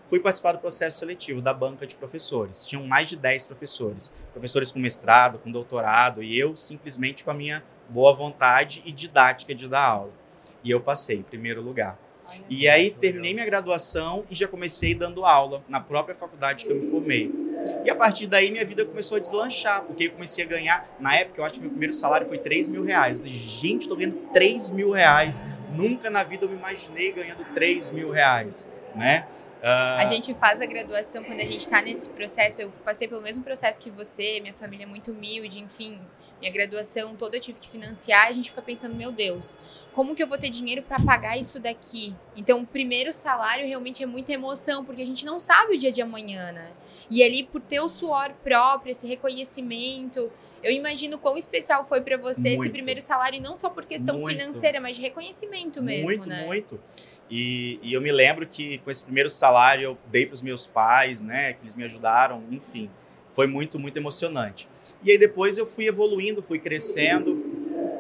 Fui participar do processo seletivo da banca de professores. Tinham mais de 10 professores. Professores com mestrado, com doutorado, e eu simplesmente com a minha boa vontade e didática de dar aula. E eu passei em primeiro lugar. E aí terminei minha graduação e já comecei dando aula na própria faculdade que eu me formei. E a partir daí minha vida começou a deslanchar, porque eu comecei a ganhar, na época eu acho que meu primeiro salário foi 3 mil reais. Eu falei, gente, estou ganhando 3 mil reais. Nunca na vida eu me imaginei ganhando 3 mil reais, né? Uh... A gente faz a graduação quando a gente está nesse processo. Eu passei pelo mesmo processo que você, minha família é muito humilde, enfim minha graduação toda eu tive que financiar, a gente fica pensando, meu Deus, como que eu vou ter dinheiro para pagar isso daqui? Então, o primeiro salário realmente é muita emoção, porque a gente não sabe o dia de amanhã, né? E ali, por ter o suor próprio, esse reconhecimento, eu imagino quão especial foi para você muito. esse primeiro salário, não só por questão muito. financeira, mas de reconhecimento mesmo, muito, né? Muito, muito. E, e eu me lembro que com esse primeiro salário eu dei para os meus pais, né? Que eles me ajudaram, enfim. Foi muito, muito emocionante. E aí depois eu fui evoluindo, fui crescendo.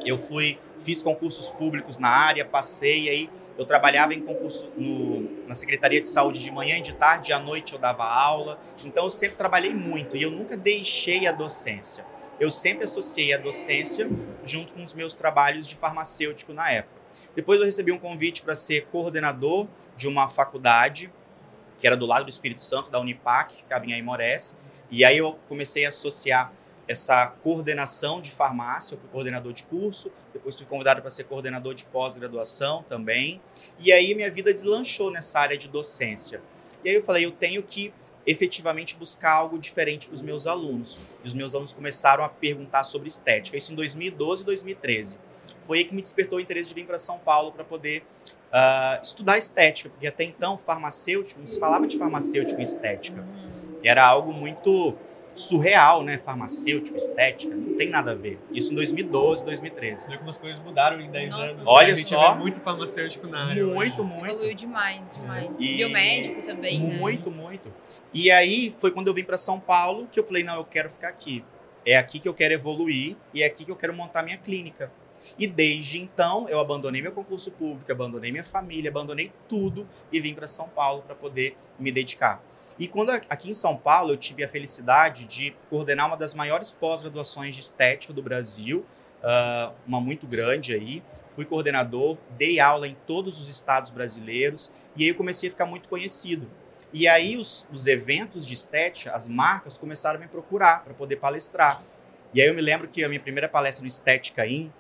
Eu fui, fiz concursos públicos na área, passei aí. Eu trabalhava em concurso no, na Secretaria de Saúde de manhã e de tarde, à noite eu dava aula. Então eu sempre trabalhei muito e eu nunca deixei a docência. Eu sempre associei a docência junto com os meus trabalhos de farmacêutico na época. Depois eu recebi um convite para ser coordenador de uma faculdade que era do lado do Espírito Santo, da Unipac, que ficava em Aimorés. E aí eu comecei a associar essa coordenação de farmácia, eu fui coordenador de curso, depois fui convidado para ser coordenador de pós-graduação também. E aí minha vida deslanchou nessa área de docência. E aí eu falei, eu tenho que efetivamente buscar algo diferente para os meus alunos. E os meus alunos começaram a perguntar sobre estética, isso em 2012 e 2013. Foi aí que me despertou o interesse de vir para São Paulo para poder uh, estudar estética, porque até então farmacêutico, não se falava de farmacêutico em estética. Era algo muito surreal, né? Farmacêutico, estética, não tem nada a ver. Isso em 2012, 2013. Como as coisas mudaram em 10 Nossa, anos. Né? Olha né? só. muito farmacêutico na área. Muito, hoje. muito. Evoluiu demais, demais. E... Biomédico também. Né? Muito, né? muito. E aí foi quando eu vim para São Paulo que eu falei: não, eu quero ficar aqui. É aqui que eu quero evoluir e é aqui que eu quero montar minha clínica. E desde então eu abandonei meu concurso público, abandonei minha família, abandonei tudo e vim para São Paulo para poder me dedicar. E quando aqui em São Paulo eu tive a felicidade de coordenar uma das maiores pós-graduações de estética do Brasil, uh, uma muito grande aí. Fui coordenador, dei aula em todos os estados brasileiros e aí eu comecei a ficar muito conhecido. E aí os, os eventos de estética, as marcas começaram a me procurar para poder palestrar. E aí eu me lembro que a minha primeira palestra no Estética In,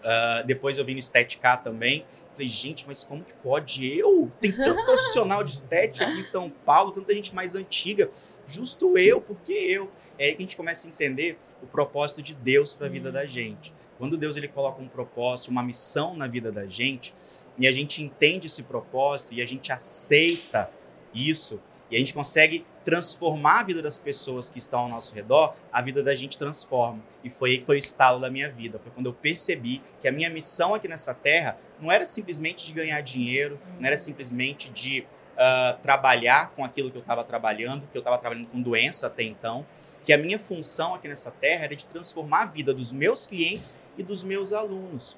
uh, depois eu vim no Estética também, Falei, gente, mas como que pode? Eu? Tem tanto profissional de estética aqui em São Paulo, tanta gente mais antiga. Justo eu, porque eu? É aí que a gente começa a entender o propósito de Deus para a vida da gente. Quando Deus ele coloca um propósito, uma missão na vida da gente, e a gente entende esse propósito e a gente aceita isso, e a gente consegue transformar a vida das pessoas que estão ao nosso redor, a vida da gente transforma. E foi foi o estalo da minha vida. Foi quando eu percebi que a minha missão aqui nessa terra não era simplesmente de ganhar dinheiro, não era simplesmente de uh, trabalhar com aquilo que eu estava trabalhando, que eu estava trabalhando com doença até então, que a minha função aqui nessa terra era de transformar a vida dos meus clientes e dos meus alunos.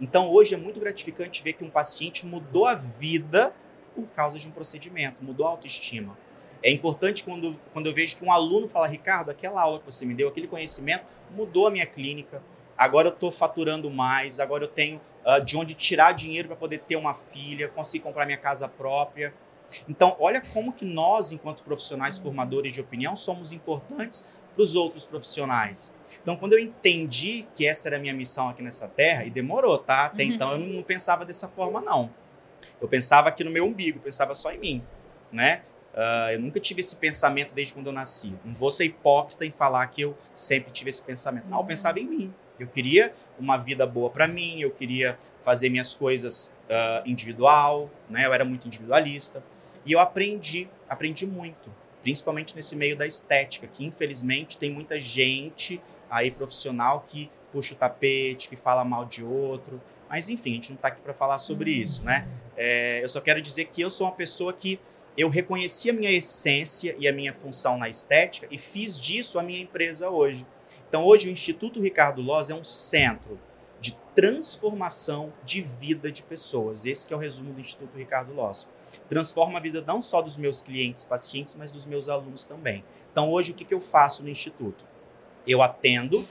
Então hoje é muito gratificante ver que um paciente mudou a vida por causa de um procedimento, mudou a autoestima. É importante quando, quando eu vejo que um aluno fala, Ricardo, aquela aula que você me deu, aquele conhecimento, mudou a minha clínica. Agora eu estou faturando mais, agora eu tenho uh, de onde tirar dinheiro para poder ter uma filha, conseguir comprar minha casa própria. Então, olha como que nós, enquanto profissionais formadores de opinião, somos importantes para os outros profissionais. Então, quando eu entendi que essa era a minha missão aqui nessa terra, e demorou, tá? Até uhum. então eu não pensava dessa forma, não. Eu pensava aqui no meu umbigo, pensava só em mim, né? Uh, eu nunca tive esse pensamento desde quando eu nasci. Não vou ser hipócrita em falar que eu sempre tive esse pensamento. Não, eu pensava em mim. Eu queria uma vida boa para mim, eu queria fazer minhas coisas uh, individual, né? Eu era muito individualista. E eu aprendi, aprendi muito, principalmente nesse meio da estética, que infelizmente tem muita gente aí profissional que puxa o tapete, que fala mal de outro. Mas enfim, a gente não está aqui para falar sobre uhum. isso, né? É, eu só quero dizer que eu sou uma pessoa que eu reconheci a minha essência e a minha função na estética e fiz disso a minha empresa hoje. Então, hoje, o Instituto Ricardo Loz é um centro de transformação de vida de pessoas. Esse é o resumo do Instituto Ricardo Loz. Transforma a vida não só dos meus clientes, pacientes, mas dos meus alunos também. Então, hoje, o que, que eu faço no Instituto? Eu atendo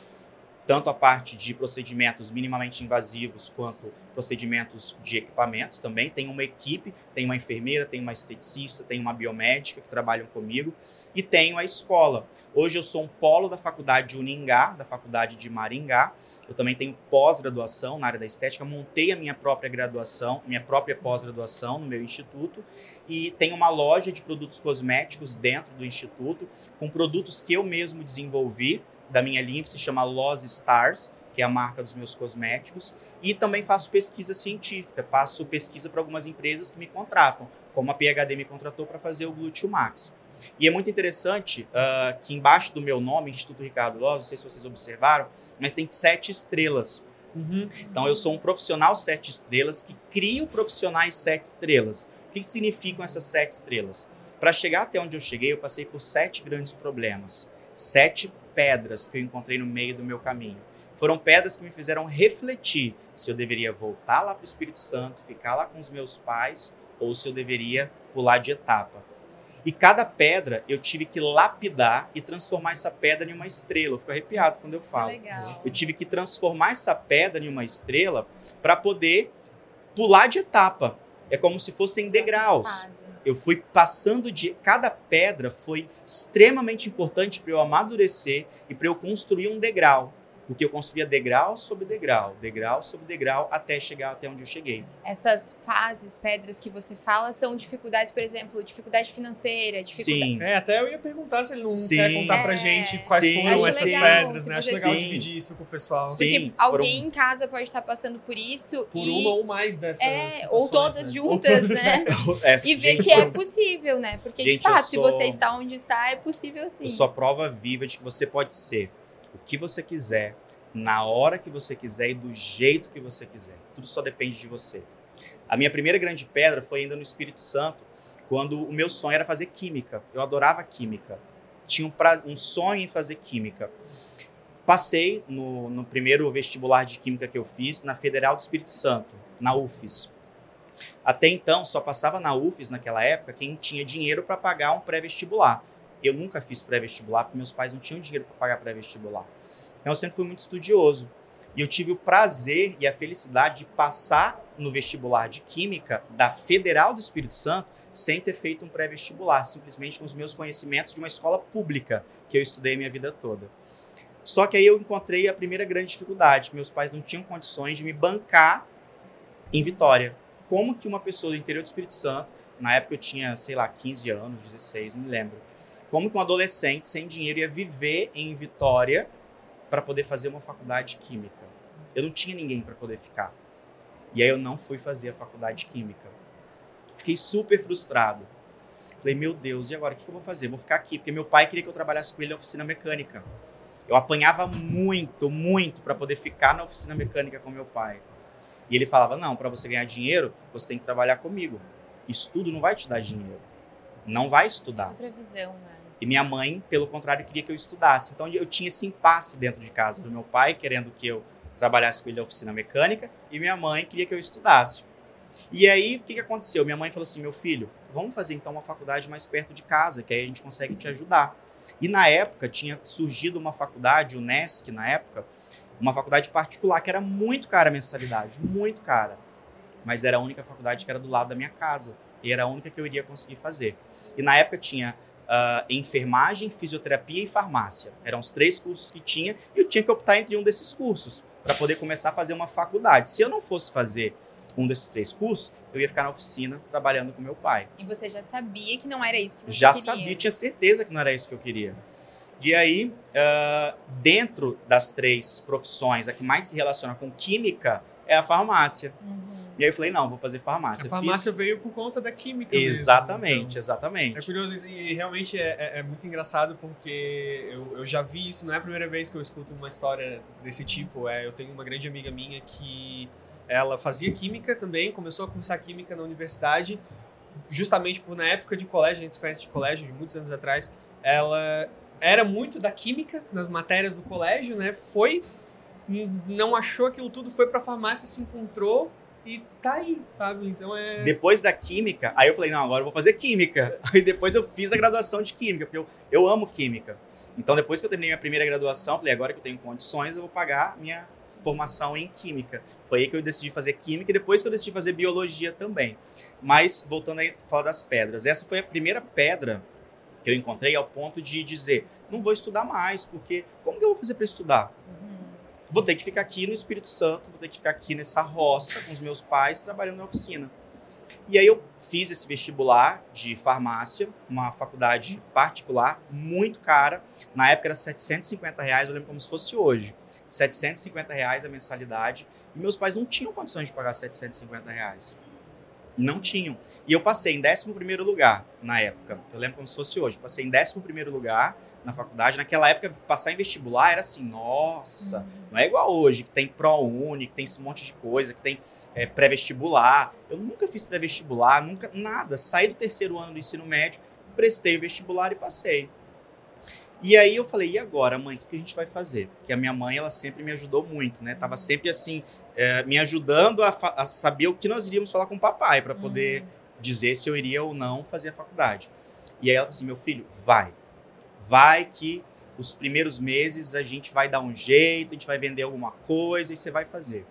tanto a parte de procedimentos minimamente invasivos quanto procedimentos de equipamentos também. Tem uma equipe, tem uma enfermeira, tem uma esteticista, tem uma biomédica que trabalham comigo e tenho a escola. Hoje eu sou um polo da faculdade de Uningá, da faculdade de Maringá. Eu também tenho pós-graduação na área da estética, montei a minha própria graduação, minha própria pós-graduação no meu instituto e tenho uma loja de produtos cosméticos dentro do instituto com produtos que eu mesmo desenvolvi da minha linha que se chama Loz Stars, que é a marca dos meus cosméticos, e também faço pesquisa científica, passo pesquisa para algumas empresas que me contratam, como a PHD me contratou para fazer o Gluteo Max. E é muito interessante uh, que embaixo do meu nome, Instituto Ricardo Loz, não sei se vocês observaram, mas tem sete estrelas. Uhum. Então eu sou um profissional sete estrelas que crio profissionais sete estrelas. O que, que significam essas sete estrelas? Para chegar até onde eu cheguei, eu passei por sete grandes problemas, sete pedras que eu encontrei no meio do meu caminho. Foram pedras que me fizeram refletir se eu deveria voltar lá para o Espírito Santo, ficar lá com os meus pais, ou se eu deveria pular de etapa. E cada pedra eu tive que lapidar e transformar essa pedra em uma estrela. Eu fico arrepiado quando eu falo. Eu tive que transformar essa pedra em uma estrela para poder pular de etapa. É como se fossem degraus eu fui passando de. Cada pedra foi extremamente importante para eu amadurecer e para eu construir um degrau porque eu construía degrau sobre degrau, degrau sobre degrau, até chegar até onde eu cheguei. Essas fases, pedras que você fala, são dificuldades, por exemplo, dificuldade financeira, dificuldade... Sim. É, até eu ia perguntar se ele não Sim. quer contar pra é. gente quais Sim. foram essas legal, pedras, né? Acho legal Sim. dividir isso com o pessoal. Sim. Porque alguém foram... em casa pode estar passando por isso Por e... uma ou mais dessas é, Ou todas né? juntas, né? é, e ver que é possível, né? Porque, gente, de fato, sou... se você está onde está, é possível sim. Eu sou a prova viva de que você pode ser o que você quiser, na hora que você quiser e do jeito que você quiser. Tudo só depende de você. A minha primeira grande pedra foi ainda no Espírito Santo, quando o meu sonho era fazer química. Eu adorava química. Tinha um, pra... um sonho em fazer química. Passei no, no primeiro vestibular de química que eu fiz na Federal do Espírito Santo, na UFES. Até então, só passava na UFES naquela época quem tinha dinheiro para pagar um pré-vestibular. Eu nunca fiz pré-vestibular porque meus pais não tinham dinheiro para pagar pré-vestibular. Então eu sempre fui muito estudioso. E eu tive o prazer e a felicidade de passar no vestibular de Química da Federal do Espírito Santo sem ter feito um pré-vestibular, simplesmente com os meus conhecimentos de uma escola pública que eu estudei minha vida toda. Só que aí eu encontrei a primeira grande dificuldade, meus pais não tinham condições de me bancar em Vitória. Como que uma pessoa do interior do Espírito Santo, na época eu tinha, sei lá, 15 anos, 16, não me lembro, como que um adolescente sem dinheiro ia viver em Vitória para poder fazer uma faculdade de química? Eu não tinha ninguém para poder ficar. E aí eu não fui fazer a faculdade de química. Fiquei super frustrado. Falei, meu Deus, e agora o que eu vou fazer? Vou ficar aqui, porque meu pai queria que eu trabalhasse com ele na oficina mecânica. Eu apanhava muito, muito para poder ficar na oficina mecânica com meu pai. E ele falava: não, para você ganhar dinheiro, você tem que trabalhar comigo. Estudo não vai te dar dinheiro não vai estudar. Outra visão, né? E minha mãe, pelo contrário, queria que eu estudasse. Então eu tinha esse impasse dentro de casa do meu pai, querendo que eu trabalhasse com ele na oficina mecânica, e minha mãe queria que eu estudasse. E aí, o que, que aconteceu? Minha mãe falou assim: meu filho, vamos fazer então uma faculdade mais perto de casa, que aí a gente consegue te ajudar. E na época tinha surgido uma faculdade, o NESC, na época, uma faculdade particular que era muito cara a mensalidade, muito cara. Mas era a única faculdade que era do lado da minha casa. E era a única que eu iria conseguir fazer. E na época tinha uh, enfermagem, fisioterapia e farmácia. Eram os três cursos que tinha e eu tinha que optar entre um desses cursos para poder começar a fazer uma faculdade. Se eu não fosse fazer um desses três cursos, eu ia ficar na oficina trabalhando com meu pai. E você já sabia que não era isso que você já queria? Já sabia, tinha certeza que não era isso que eu queria. E aí, uh, dentro das três profissões, a que mais se relaciona com química é a farmácia. Uhum. E aí eu falei, não, vou fazer farmácia. A farmácia Fiz... veio por conta da química Exatamente, mesmo, então. exatamente. É curioso e realmente é, é, é, muito engraçado porque eu, eu já vi isso, não é a primeira vez que eu escuto uma história desse tipo. É, eu tenho uma grande amiga minha que ela fazia química também, começou a cursar química na universidade, justamente por na época de colégio, a gente se conhece de colégio, de muitos anos atrás, ela era muito da química nas matérias do colégio, né? Foi, não achou aquilo tudo, foi pra farmácia, se encontrou e tá aí, sabe? Então é. Depois da química, aí eu falei, não, agora eu vou fazer química. Aí depois eu fiz a graduação de química, porque eu, eu amo química. Então depois que eu terminei minha primeira graduação, falei, agora que eu tenho condições, eu vou pagar minha formação em química. Foi aí que eu decidi fazer química e depois que eu decidi fazer biologia também. Mas voltando aí falar das pedras, essa foi a primeira pedra que eu encontrei ao ponto de dizer, não vou estudar mais, porque como que eu vou fazer para estudar? Vou ter que ficar aqui no Espírito Santo, vou ter que ficar aqui nessa roça com os meus pais trabalhando na oficina. E aí eu fiz esse vestibular de farmácia, uma faculdade particular, muito cara. Na época era 750 reais, eu lembro como se fosse hoje. 750 reais a mensalidade. E meus pais não tinham condições de pagar 750 reais. Não tinham. E eu passei em 11 lugar na época. Eu lembro como se fosse hoje. Passei em 11 lugar na faculdade. Naquela época, passar em vestibular era assim, nossa, uhum. não é igual hoje, que tem ProUni, que tem esse monte de coisa, que tem é, pré-vestibular. Eu nunca fiz pré-vestibular, nunca, nada. Saí do terceiro ano do ensino médio, prestei o vestibular e passei. E aí eu falei, e agora, mãe, o que, a gente vai fazer? Porque a minha mãe, ela sempre me ajudou muito, né? Tava sempre assim, é, me ajudando a, a, saber o que nós iríamos falar com o papai, para poder uhum. dizer se eu iria ou não fazer a faculdade. E aí ela falou assim, meu filho, vai. Vai que os primeiros meses a gente vai dar um jeito, a gente vai vender alguma coisa e você vai fazer.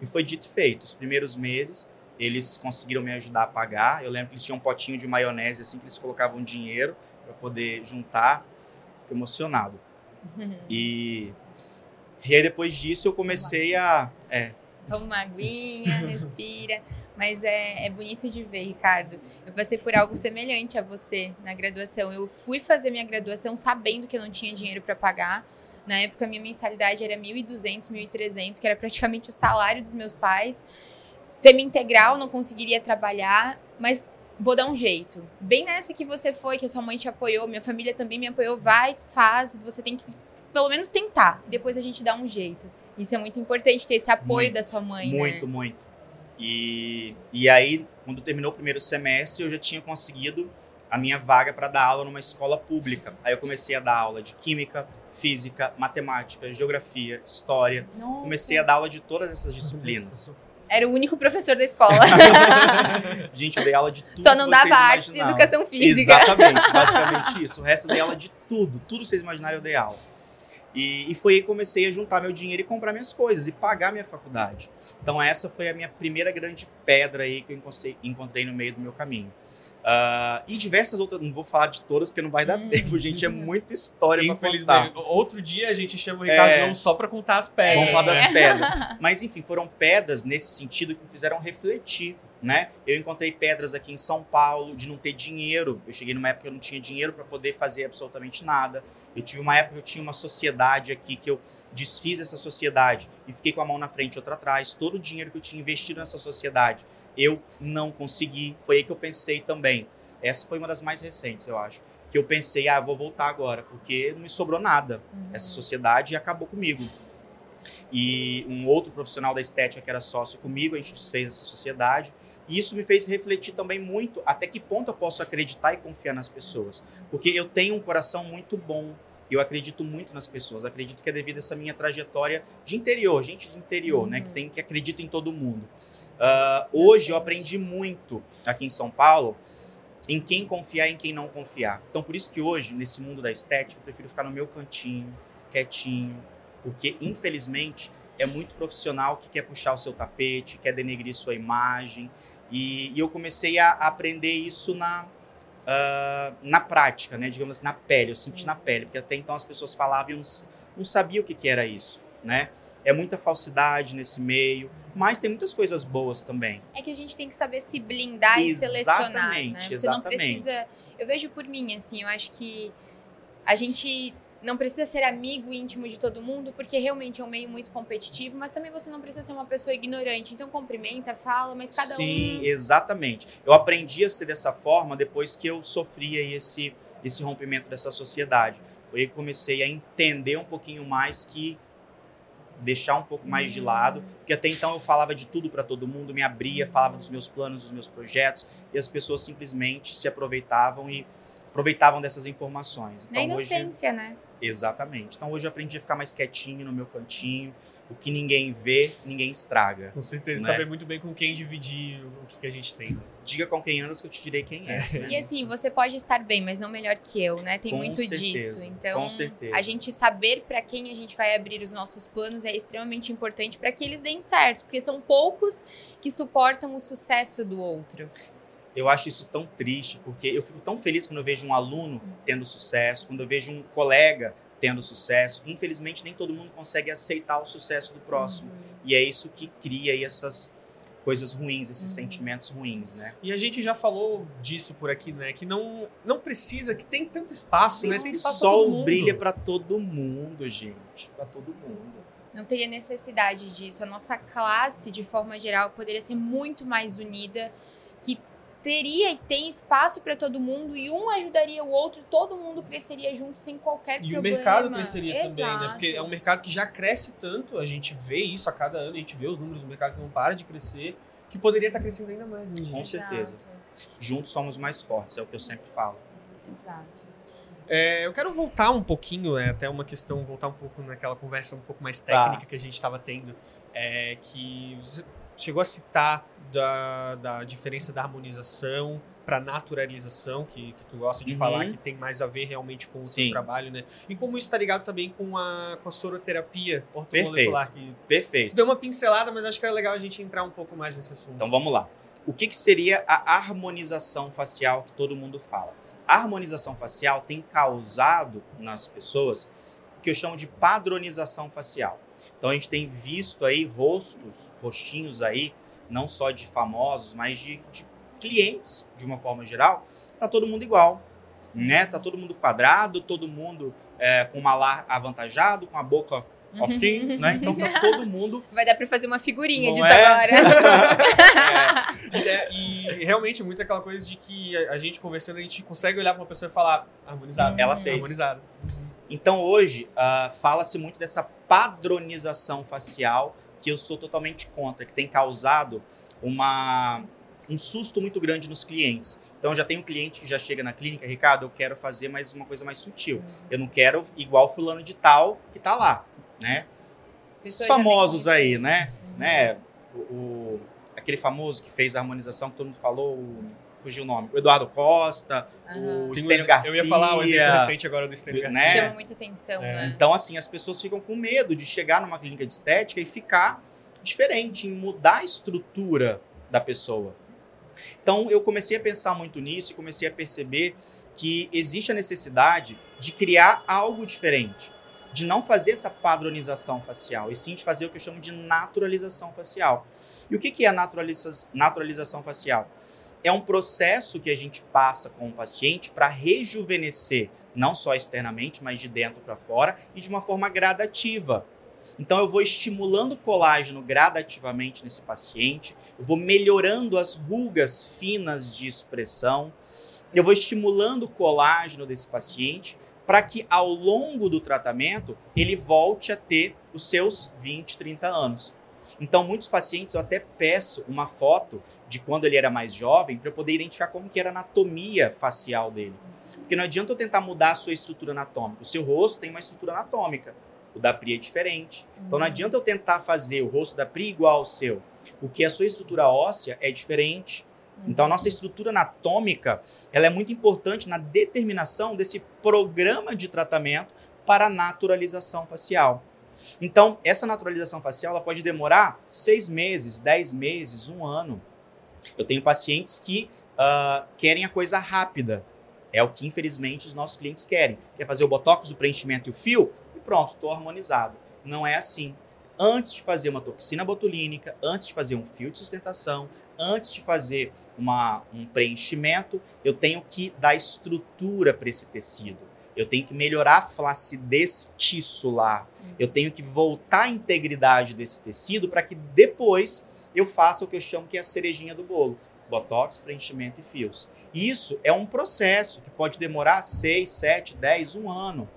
E foi dito e feito. Os primeiros meses, eles conseguiram me ajudar a pagar. Eu lembro que eles tinham um potinho de maionese, assim, que eles colocavam dinheiro para poder juntar fico emocionado. Uhum. E, e aí depois disso eu comecei a. É. Toma uma aguinha, respira. Mas é, é bonito de ver, Ricardo. Eu passei por algo semelhante a você na graduação. Eu fui fazer minha graduação sabendo que eu não tinha dinheiro para pagar. Na época, minha mensalidade era 1.200, 1.300, que era praticamente o salário dos meus pais. Semi-integral, não conseguiria trabalhar, mas vou dar um jeito. Bem nessa que você foi, que a sua mãe te apoiou, minha família também me apoiou, vai, faz, você tem que pelo menos tentar. Depois a gente dá um jeito. Isso é muito importante ter esse apoio muito, da sua mãe, Muito, né? muito. E, e aí, quando terminou o primeiro semestre, eu já tinha conseguido a minha vaga para dar aula numa escola pública. Aí eu comecei a dar aula de química, física, matemática, geografia, história. Nossa. Comecei a dar aula de todas essas disciplinas. Era o único professor da escola. Gente, eu dei aula de tudo. Só não dava arte e educação física. Exatamente, basicamente isso. O resto eu dei aula de tudo. Tudo que vocês imaginarem eu dei aula. E, e foi aí que comecei a juntar meu dinheiro e comprar minhas coisas e pagar minha faculdade. Então essa foi a minha primeira grande pedra aí que eu encontrei no meio do meu caminho. Uh, e diversas outras, não vou falar de todas porque não vai dar hum. tempo, gente. É muita história Infelizmente. Contar. Outro dia a gente chama o Ricardo é... não só para contar as pedras. Vamos falar das é. pedras. Mas enfim, foram pedras nesse sentido que me fizeram refletir. Né? Eu encontrei pedras aqui em São Paulo de não ter dinheiro. Eu cheguei numa época que eu não tinha dinheiro para poder fazer absolutamente nada. Eu tive uma época que eu tinha uma sociedade aqui que eu desfiz essa sociedade e fiquei com a mão na frente e outra atrás. Todo o dinheiro que eu tinha investido nessa sociedade eu não consegui. Foi aí que eu pensei também. Essa foi uma das mais recentes, eu acho. Que eu pensei, ah, vou voltar agora, porque não me sobrou nada. Uhum. Essa sociedade acabou comigo. E um outro profissional da estética que era sócio comigo, a gente desfez essa sociedade. E isso me fez refletir também muito até que ponto eu posso acreditar e confiar nas pessoas. Porque eu tenho um coração muito bom. Eu acredito muito nas pessoas. Acredito que é devido a essa minha trajetória de interior, gente de interior, Uhum. né? Que tem que acredita em todo mundo. Ah, hoje eu aprendi muito aqui em São Paulo em quem confiar e em quem não confiar. Então por isso que hoje nesse mundo da estética eu prefiro ficar no meu cantinho, quietinho, porque infelizmente é muito profissional que quer puxar o seu tapete, quer denegrir sua imagem. E, e eu comecei a aprender isso na, ah, na prática, né? Digamos assim, na pele. Eu senti na pele, porque até então as pessoas falavam e eu não, não sabia o que, que era isso, né? É muita falsidade nesse meio, mas tem muitas coisas boas também. É que a gente tem que saber se blindar e selecionar, né? Exatamente, Você não exatamente. precisa. Eu vejo por mim, assim, eu acho que a gente não precisa ser amigo íntimo de todo mundo, porque realmente é um meio muito competitivo, mas também você não precisa ser uma pessoa ignorante. Então cumprimenta, fala, mas cada Sim, um. exatamente. Eu aprendi a ser dessa forma depois que eu sofri aí esse, esse rompimento dessa sociedade. Foi aí que comecei a entender um pouquinho mais que deixar um pouco mais de lado, porque até então eu falava de tudo para todo mundo, me abria, falava dos meus planos, dos meus projetos, e as pessoas simplesmente se aproveitavam e aproveitavam dessas informações. Na Então hoje inocência, né? exatamente. Então hoje eu aprendi a ficar mais quietinho no meu cantinho, o que ninguém vê, ninguém estraga. Com certeza, Né? saber muito bem com quem dividir o que, que a gente tem. Diga com quem andas que eu te direi quem é. né? E assim, você pode estar bem, mas não melhor que eu, né? Tem Com muito certeza, disso. Então, com certeza. a gente saber para quem a gente vai abrir os nossos planos é extremamente importante para que eles deem certo, porque são poucos que suportam o sucesso do outro. Eu acho isso tão triste, porque eu fico tão feliz quando eu vejo um aluno tendo sucesso, quando eu vejo um colega tendo sucesso. Infelizmente, nem todo mundo consegue aceitar o sucesso do próximo. E é isso que cria aí essas coisas ruins, esses Uhum. sentimentos ruins, né? E a gente já falou disso por aqui, né? Que não, não precisa, que tem tanto espaço, né? Tem o espaço sol todo mundo. brilha pra todo mundo, gente. Pra todo mundo. Não teria necessidade disso. A nossa classe, de forma geral, poderia ser muito mais unida, que teria e tem espaço para todo mundo e um ajudaria o outro, todo mundo cresceria junto sem qualquer E problema. o mercado cresceria também, né? Exato. Porque é um mercado que já cresce tanto, a gente vê isso a cada ano, a gente vê os números do mercado que não para de crescer, que poderia estar crescendo ainda mais, né? Com certeza. Exato, Juntos somos mais fortes, é o que eu sempre falo. Exato. É, eu quero voltar um pouquinho, é até uma questão, voltar um pouco naquela conversa um pouco mais Tá. técnica que a gente estava tendo, é, que chegou a citar da, da diferença da harmonização para naturalização, que, que tu gosta de Uhum. falar que tem mais a ver realmente com o seu Sim. trabalho, né? E como isso está ligado também com a, com a soroterapia ortomolecular, que Perfeito. deu uma pincelada, mas acho que era legal a gente entrar um pouco mais nesse assunto. Então vamos lá. O que, que seria a harmonização facial que todo mundo fala? A harmonização facial tem causado nas pessoas o que eu chamo de padronização facial. Então a gente tem visto aí rostos, rostinhos aí, não só de famosos, mas de, de clientes, de uma forma geral, tá todo mundo igual, né? Tá todo mundo quadrado, todo mundo é, com uma lar avantajado, com a boca assim, né? Então tá todo mundo Vai dar para fazer uma figurinha Não disso é? agora. E, é- e realmente muito aquela coisa de que a, a gente conversando, a gente consegue olhar pra uma pessoa e falar harmonizado. Ela fez. Harmonizado. Então hoje ah, fala-se muito dessa padronização facial que eu sou totalmente contra, que tem causado uma, um susto muito grande nos clientes. Então já tem um cliente que já chega na clínica, Ricardo, eu quero fazer mais uma coisa mais sutil. Eu não quero igual fulano de tal que tá lá, né? Já famosos aí, né? né? O, o- aquele famoso que fez a harmonização que todo mundo falou, o, fugiu o nome, o Eduardo Costa, Aham. o Tem Estênio Garcia. Eu ia falar um exemplo recente agora do Estênio né? Garcia. Chama muita atenção, É. né? Então, assim, as pessoas ficam com medo de chegar numa clínica de estética e ficar diferente, em mudar a estrutura da pessoa. Então, eu comecei a pensar muito nisso e comecei a perceber que existe a necessidade de criar algo diferente. De não fazer essa padronização facial, e sim de fazer o que eu chamo de naturalização facial. E o que que é a naturaliza- naturalização facial? É um processo que a gente passa com o paciente para rejuvenescer não só externamente, mas de dentro para fora e de uma forma gradativa. Então eu vou estimulando colágeno gradativamente nesse paciente, eu vou melhorando as rugas finas de expressão, eu vou estimulando o colágeno desse paciente para que ao longo do tratamento ele volte a ter os seus 20, 30 anos. Então muitos pacientes eu até peço uma foto de quando ele era mais jovem para eu poder identificar como que era a anatomia facial dele. Porque não adianta eu tentar mudar a sua estrutura anatômica. O seu rosto tem uma estrutura anatômica. O da Pri é diferente. Então não adianta eu tentar fazer o rosto da Pri igual ao seu. Porque a sua estrutura óssea é diferente. Então a nossa estrutura anatômica, ela é muito importante na determinação desse programa de tratamento para a naturalização facial. Então, essa naturalização facial ela pode demorar seis meses, dez meses, um ano. Eu tenho pacientes que uh, querem a coisa rápida. É o que, infelizmente, os nossos clientes querem. Quer fazer o botox, o preenchimento e o fio e pronto, estou harmonizado. Não é assim. Antes de fazer uma toxina botulínica, antes de fazer um fio de sustentação, antes de fazer uma, um preenchimento, eu tenho que dar estrutura para esse tecido. Eu tenho que melhorar a flacidez tissular. Eu tenho que voltar a integridade desse tecido para que depois eu faça o que eu chamo que é a cerejinha do bolo. Botox, preenchimento e fios. Isso é um processo que pode demorar 6, 7, 10, 1 ano.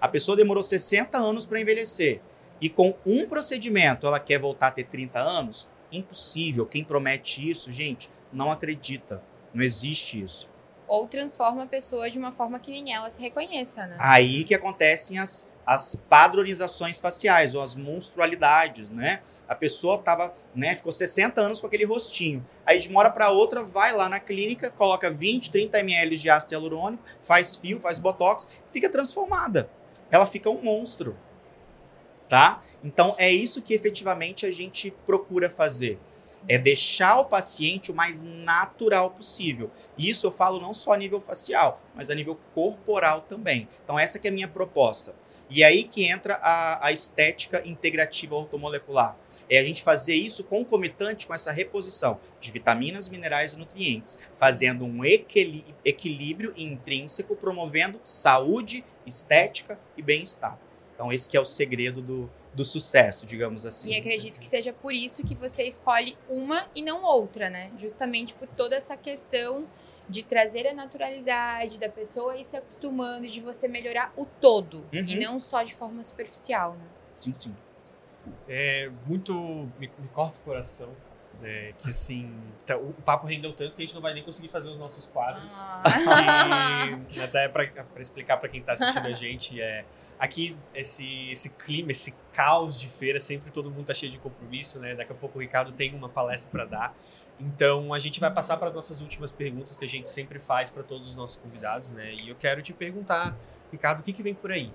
A pessoa demorou 60 anos para envelhecer. E com um procedimento ela quer voltar a ter 30 anos? Impossível. Quem promete isso, gente, não acredita. Não existe isso ou transforma a pessoa de uma forma que nem ela se reconheça, né? Aí que acontecem as, as padronizações faciais ou as monstrualidades, né? A pessoa tava, né, ficou 60 anos com aquele rostinho. Aí de uma hora para outra vai lá na clínica, coloca 20, 30 ml de ácido hialurônico, faz fio, faz botox, fica transformada. Ela fica um monstro. Tá? Então é isso que efetivamente a gente procura fazer é deixar o paciente o mais natural possível. E isso eu falo não só a nível facial, mas a nível corporal também. Então essa que é a minha proposta. E aí que entra a, a estética integrativa ortomolecular. É a gente fazer isso concomitante com essa reposição de vitaminas, minerais e nutrientes, fazendo um equilíbrio intrínseco, promovendo saúde, estética e bem-estar. Então esse que é o segredo do, do sucesso, digamos assim. E acredito que seja por isso que você escolhe uma e não outra, né? Justamente por toda essa questão de trazer a naturalidade da pessoa e se acostumando, de você melhorar o todo uhum. e não só de forma superficial, né? Sim, sim. É muito. Me, me corta o coração. É, que assim, tá, o papo rendeu tanto que a gente não vai nem conseguir fazer os nossos quadros. Ah. E, até para explicar para quem está assistindo a gente, é, aqui esse, esse clima, esse caos de feira, sempre todo mundo tá cheio de compromisso, né? Daqui a pouco o Ricardo tem uma palestra para dar. Então a gente vai passar para as nossas últimas perguntas que a gente sempre faz para todos os nossos convidados, né? E eu quero te perguntar, Ricardo, o que, que vem por aí?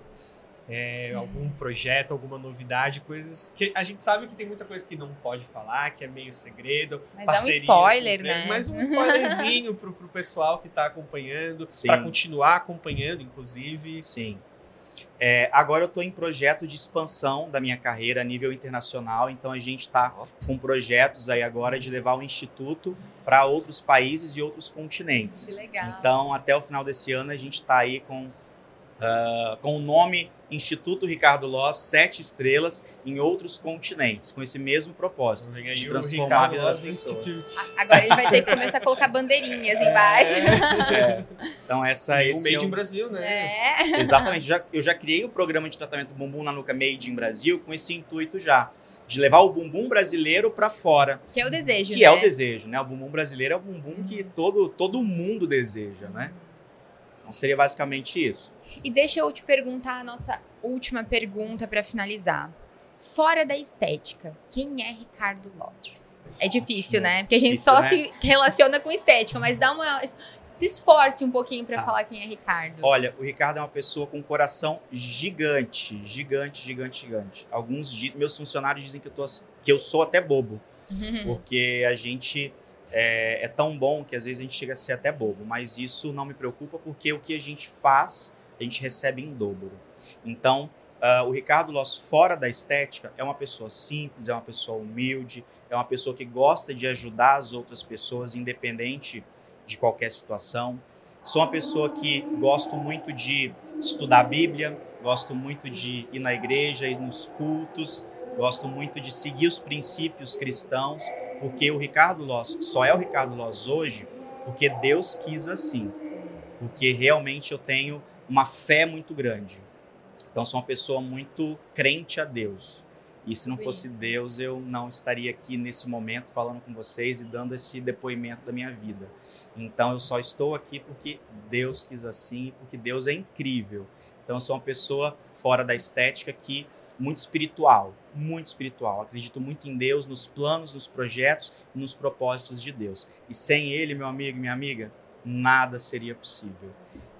É, algum projeto, alguma novidade, coisas que a gente sabe que tem muita coisa que não pode falar, que é meio segredo. Mas dá um spoiler, né? Mas um spoilerzinho pro, pro pessoal que está acompanhando, para continuar acompanhando, inclusive. Sim. É, agora eu estou em projeto de expansão da minha carreira a nível internacional, então a gente está com projetos aí agora de levar o Instituto para outros países e outros continentes. Que legal. Então, até o final desse ano, a gente está aí com, uh, com o nome Instituto Ricardo Loss, sete estrelas em outros continentes, com esse mesmo propósito, de transformar a vida das pessoas. Agora ele vai ter que começar a colocar bandeirinhas é, embaixo. É. Então essa esse Made é o... in Brasil, né? É. Exatamente. Já, eu já criei o programa de tratamento bumbum na nuca Made in Brasil com esse intuito já de levar o bumbum brasileiro para fora. Que é o desejo, que né? é o desejo, né? O bumbum brasileiro é o bumbum que todo, todo mundo deseja, né? Então seria basicamente isso. E deixa eu te perguntar a nossa última pergunta para finalizar. Fora da estética, quem é Ricardo Loss? É difícil, né? Porque a gente difícil, só né? se relaciona com estética, mas dá uma se esforce um pouquinho para tá. falar quem é Ricardo. Olha, o Ricardo é uma pessoa com um coração gigante, gigante, gigante, gigante. Alguns meus funcionários dizem que eu, tô, que eu sou até bobo, porque a gente é, é, tão bom que às vezes a gente chega a ser até bobo, mas isso não me preocupa porque o que a gente faz a gente recebe em dobro. Então, uh, o Ricardo Loss, fora da estética, é uma pessoa simples, é uma pessoa humilde, é uma pessoa que gosta de ajudar as outras pessoas, independente de qualquer situação. Sou uma pessoa que gosto muito de estudar a Bíblia, gosto muito de ir na igreja, ir nos cultos, gosto muito de seguir os princípios cristãos, porque o Ricardo Loss só é o Ricardo Loss hoje porque Deus quis assim. Porque realmente eu tenho uma fé muito grande. Então, sou uma pessoa muito crente a Deus. E se não fosse Deus, eu não estaria aqui nesse momento falando com vocês e dando esse depoimento da minha vida. Então eu só estou aqui porque Deus quis assim, porque Deus é incrível. Então eu sou uma pessoa fora da estética que muito espiritual, muito espiritual. Acredito muito em Deus, nos planos, nos projetos, nos propósitos de Deus. E sem ele, meu amigo minha amiga, nada seria possível.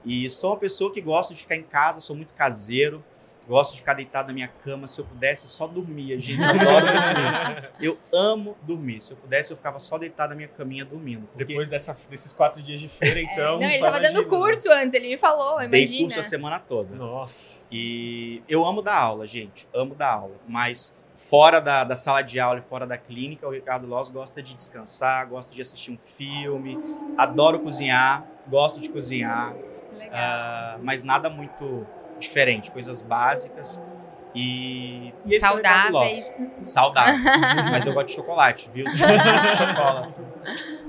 E sou uma pessoa que gosta de ficar em casa, sou muito caseiro, Gosto de ficar deitado na minha cama. Se eu pudesse, eu só dormia, gente. Eu adoro dormir. Eu amo dormir. Se eu pudesse, eu ficava só deitado na minha caminha dormindo. Porque... Depois dessa, desses quatro dias de feira, é, então. É, não, ele estava dando curso antes, ele me falou. Imagina. Dei curso a semana toda. Nossa. E eu amo dar aula, gente. Amo dar aula. Mas fora da, da sala de aula e fora da clínica, o Ricardo Loss gosta de descansar, gosta de assistir um filme, adoro cozinhar, gosto de cozinhar. Uh, mas nada muito diferente, coisas básicas. E, e saudáveis. É Saudáveis. Mas eu gosto de chocolate, viu? Sou muito chocolatra.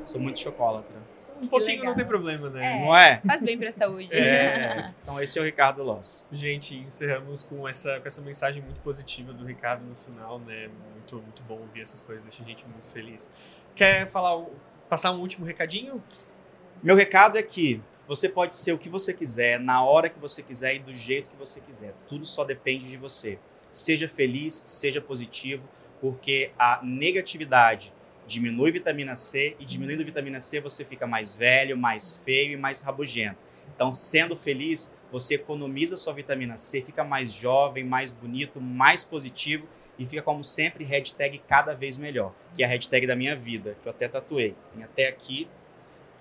Sou muito chocolatra. Um pouquinho não tem problema, né? É, não é? Faz bem pra saúde. É. Então esse é o Ricardo Loss. Gente, encerramos com essa, com essa mensagem muito positiva do Ricardo no final, né? Muito, muito bom ouvir essas coisas, deixa a gente muito feliz. Quer falar, passar um último recadinho? Meu recado é que você pode ser o que você quiser, na hora que você quiser e do jeito que você quiser. Tudo só depende de você. Seja feliz, seja positivo, porque a negatividade diminui vitamina C e diminuindo vitamina C você fica mais velho, mais feio e mais rabugento. Então, sendo feliz, você economiza sua vitamina C, fica mais jovem, mais bonito, mais positivo e fica como sempre hashtag cada vez melhor, que é a hashtag da minha vida, que eu até tatuei. Tem até aqui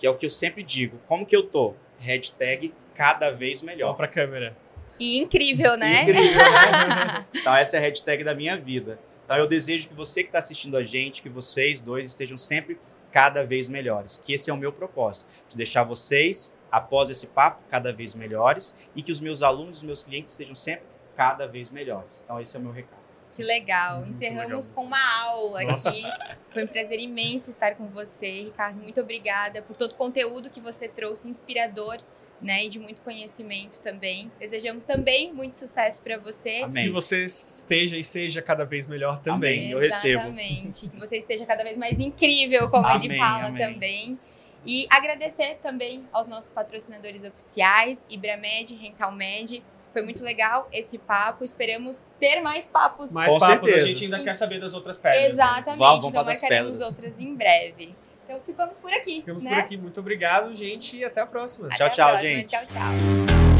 que é o que eu sempre digo. Como que eu tô? Hashtag cada vez melhor. Vamos pra câmera. E incrível, né? Incrível, né? então essa é a hashtag da minha vida. Então eu desejo que você que está assistindo a gente, que vocês dois estejam sempre cada vez melhores. Que esse é o meu propósito, de deixar vocês, após esse papo, cada vez melhores e que os meus alunos, os meus clientes estejam sempre cada vez melhores. Então esse é o meu recado. Que legal. Muito Encerramos legal. com uma aula Nossa. aqui. Foi um prazer imenso estar com você, Ricardo. Muito obrigada por todo o conteúdo que você trouxe, inspirador. Né, e de muito conhecimento também. Desejamos também muito sucesso para você. Amém. Que você esteja e seja cada vez melhor também. Amém. Eu recebo. Exatamente. Que você esteja cada vez mais incrível, como amém, ele fala amém. também. E agradecer também aos nossos patrocinadores oficiais, Ibramed, Rentalmed, foi muito legal esse papo. Esperamos ter mais papos. Mais Com papos. Certeza. A gente ainda quer saber das outras pedras. Né? Exatamente. Né? Vamos, então marcaremos outras em breve. Então ficamos por aqui. Ficamos né? por aqui. Muito obrigado, gente. E até a próxima. Até tchau, a tchau, próxima. gente. Tchau, tchau.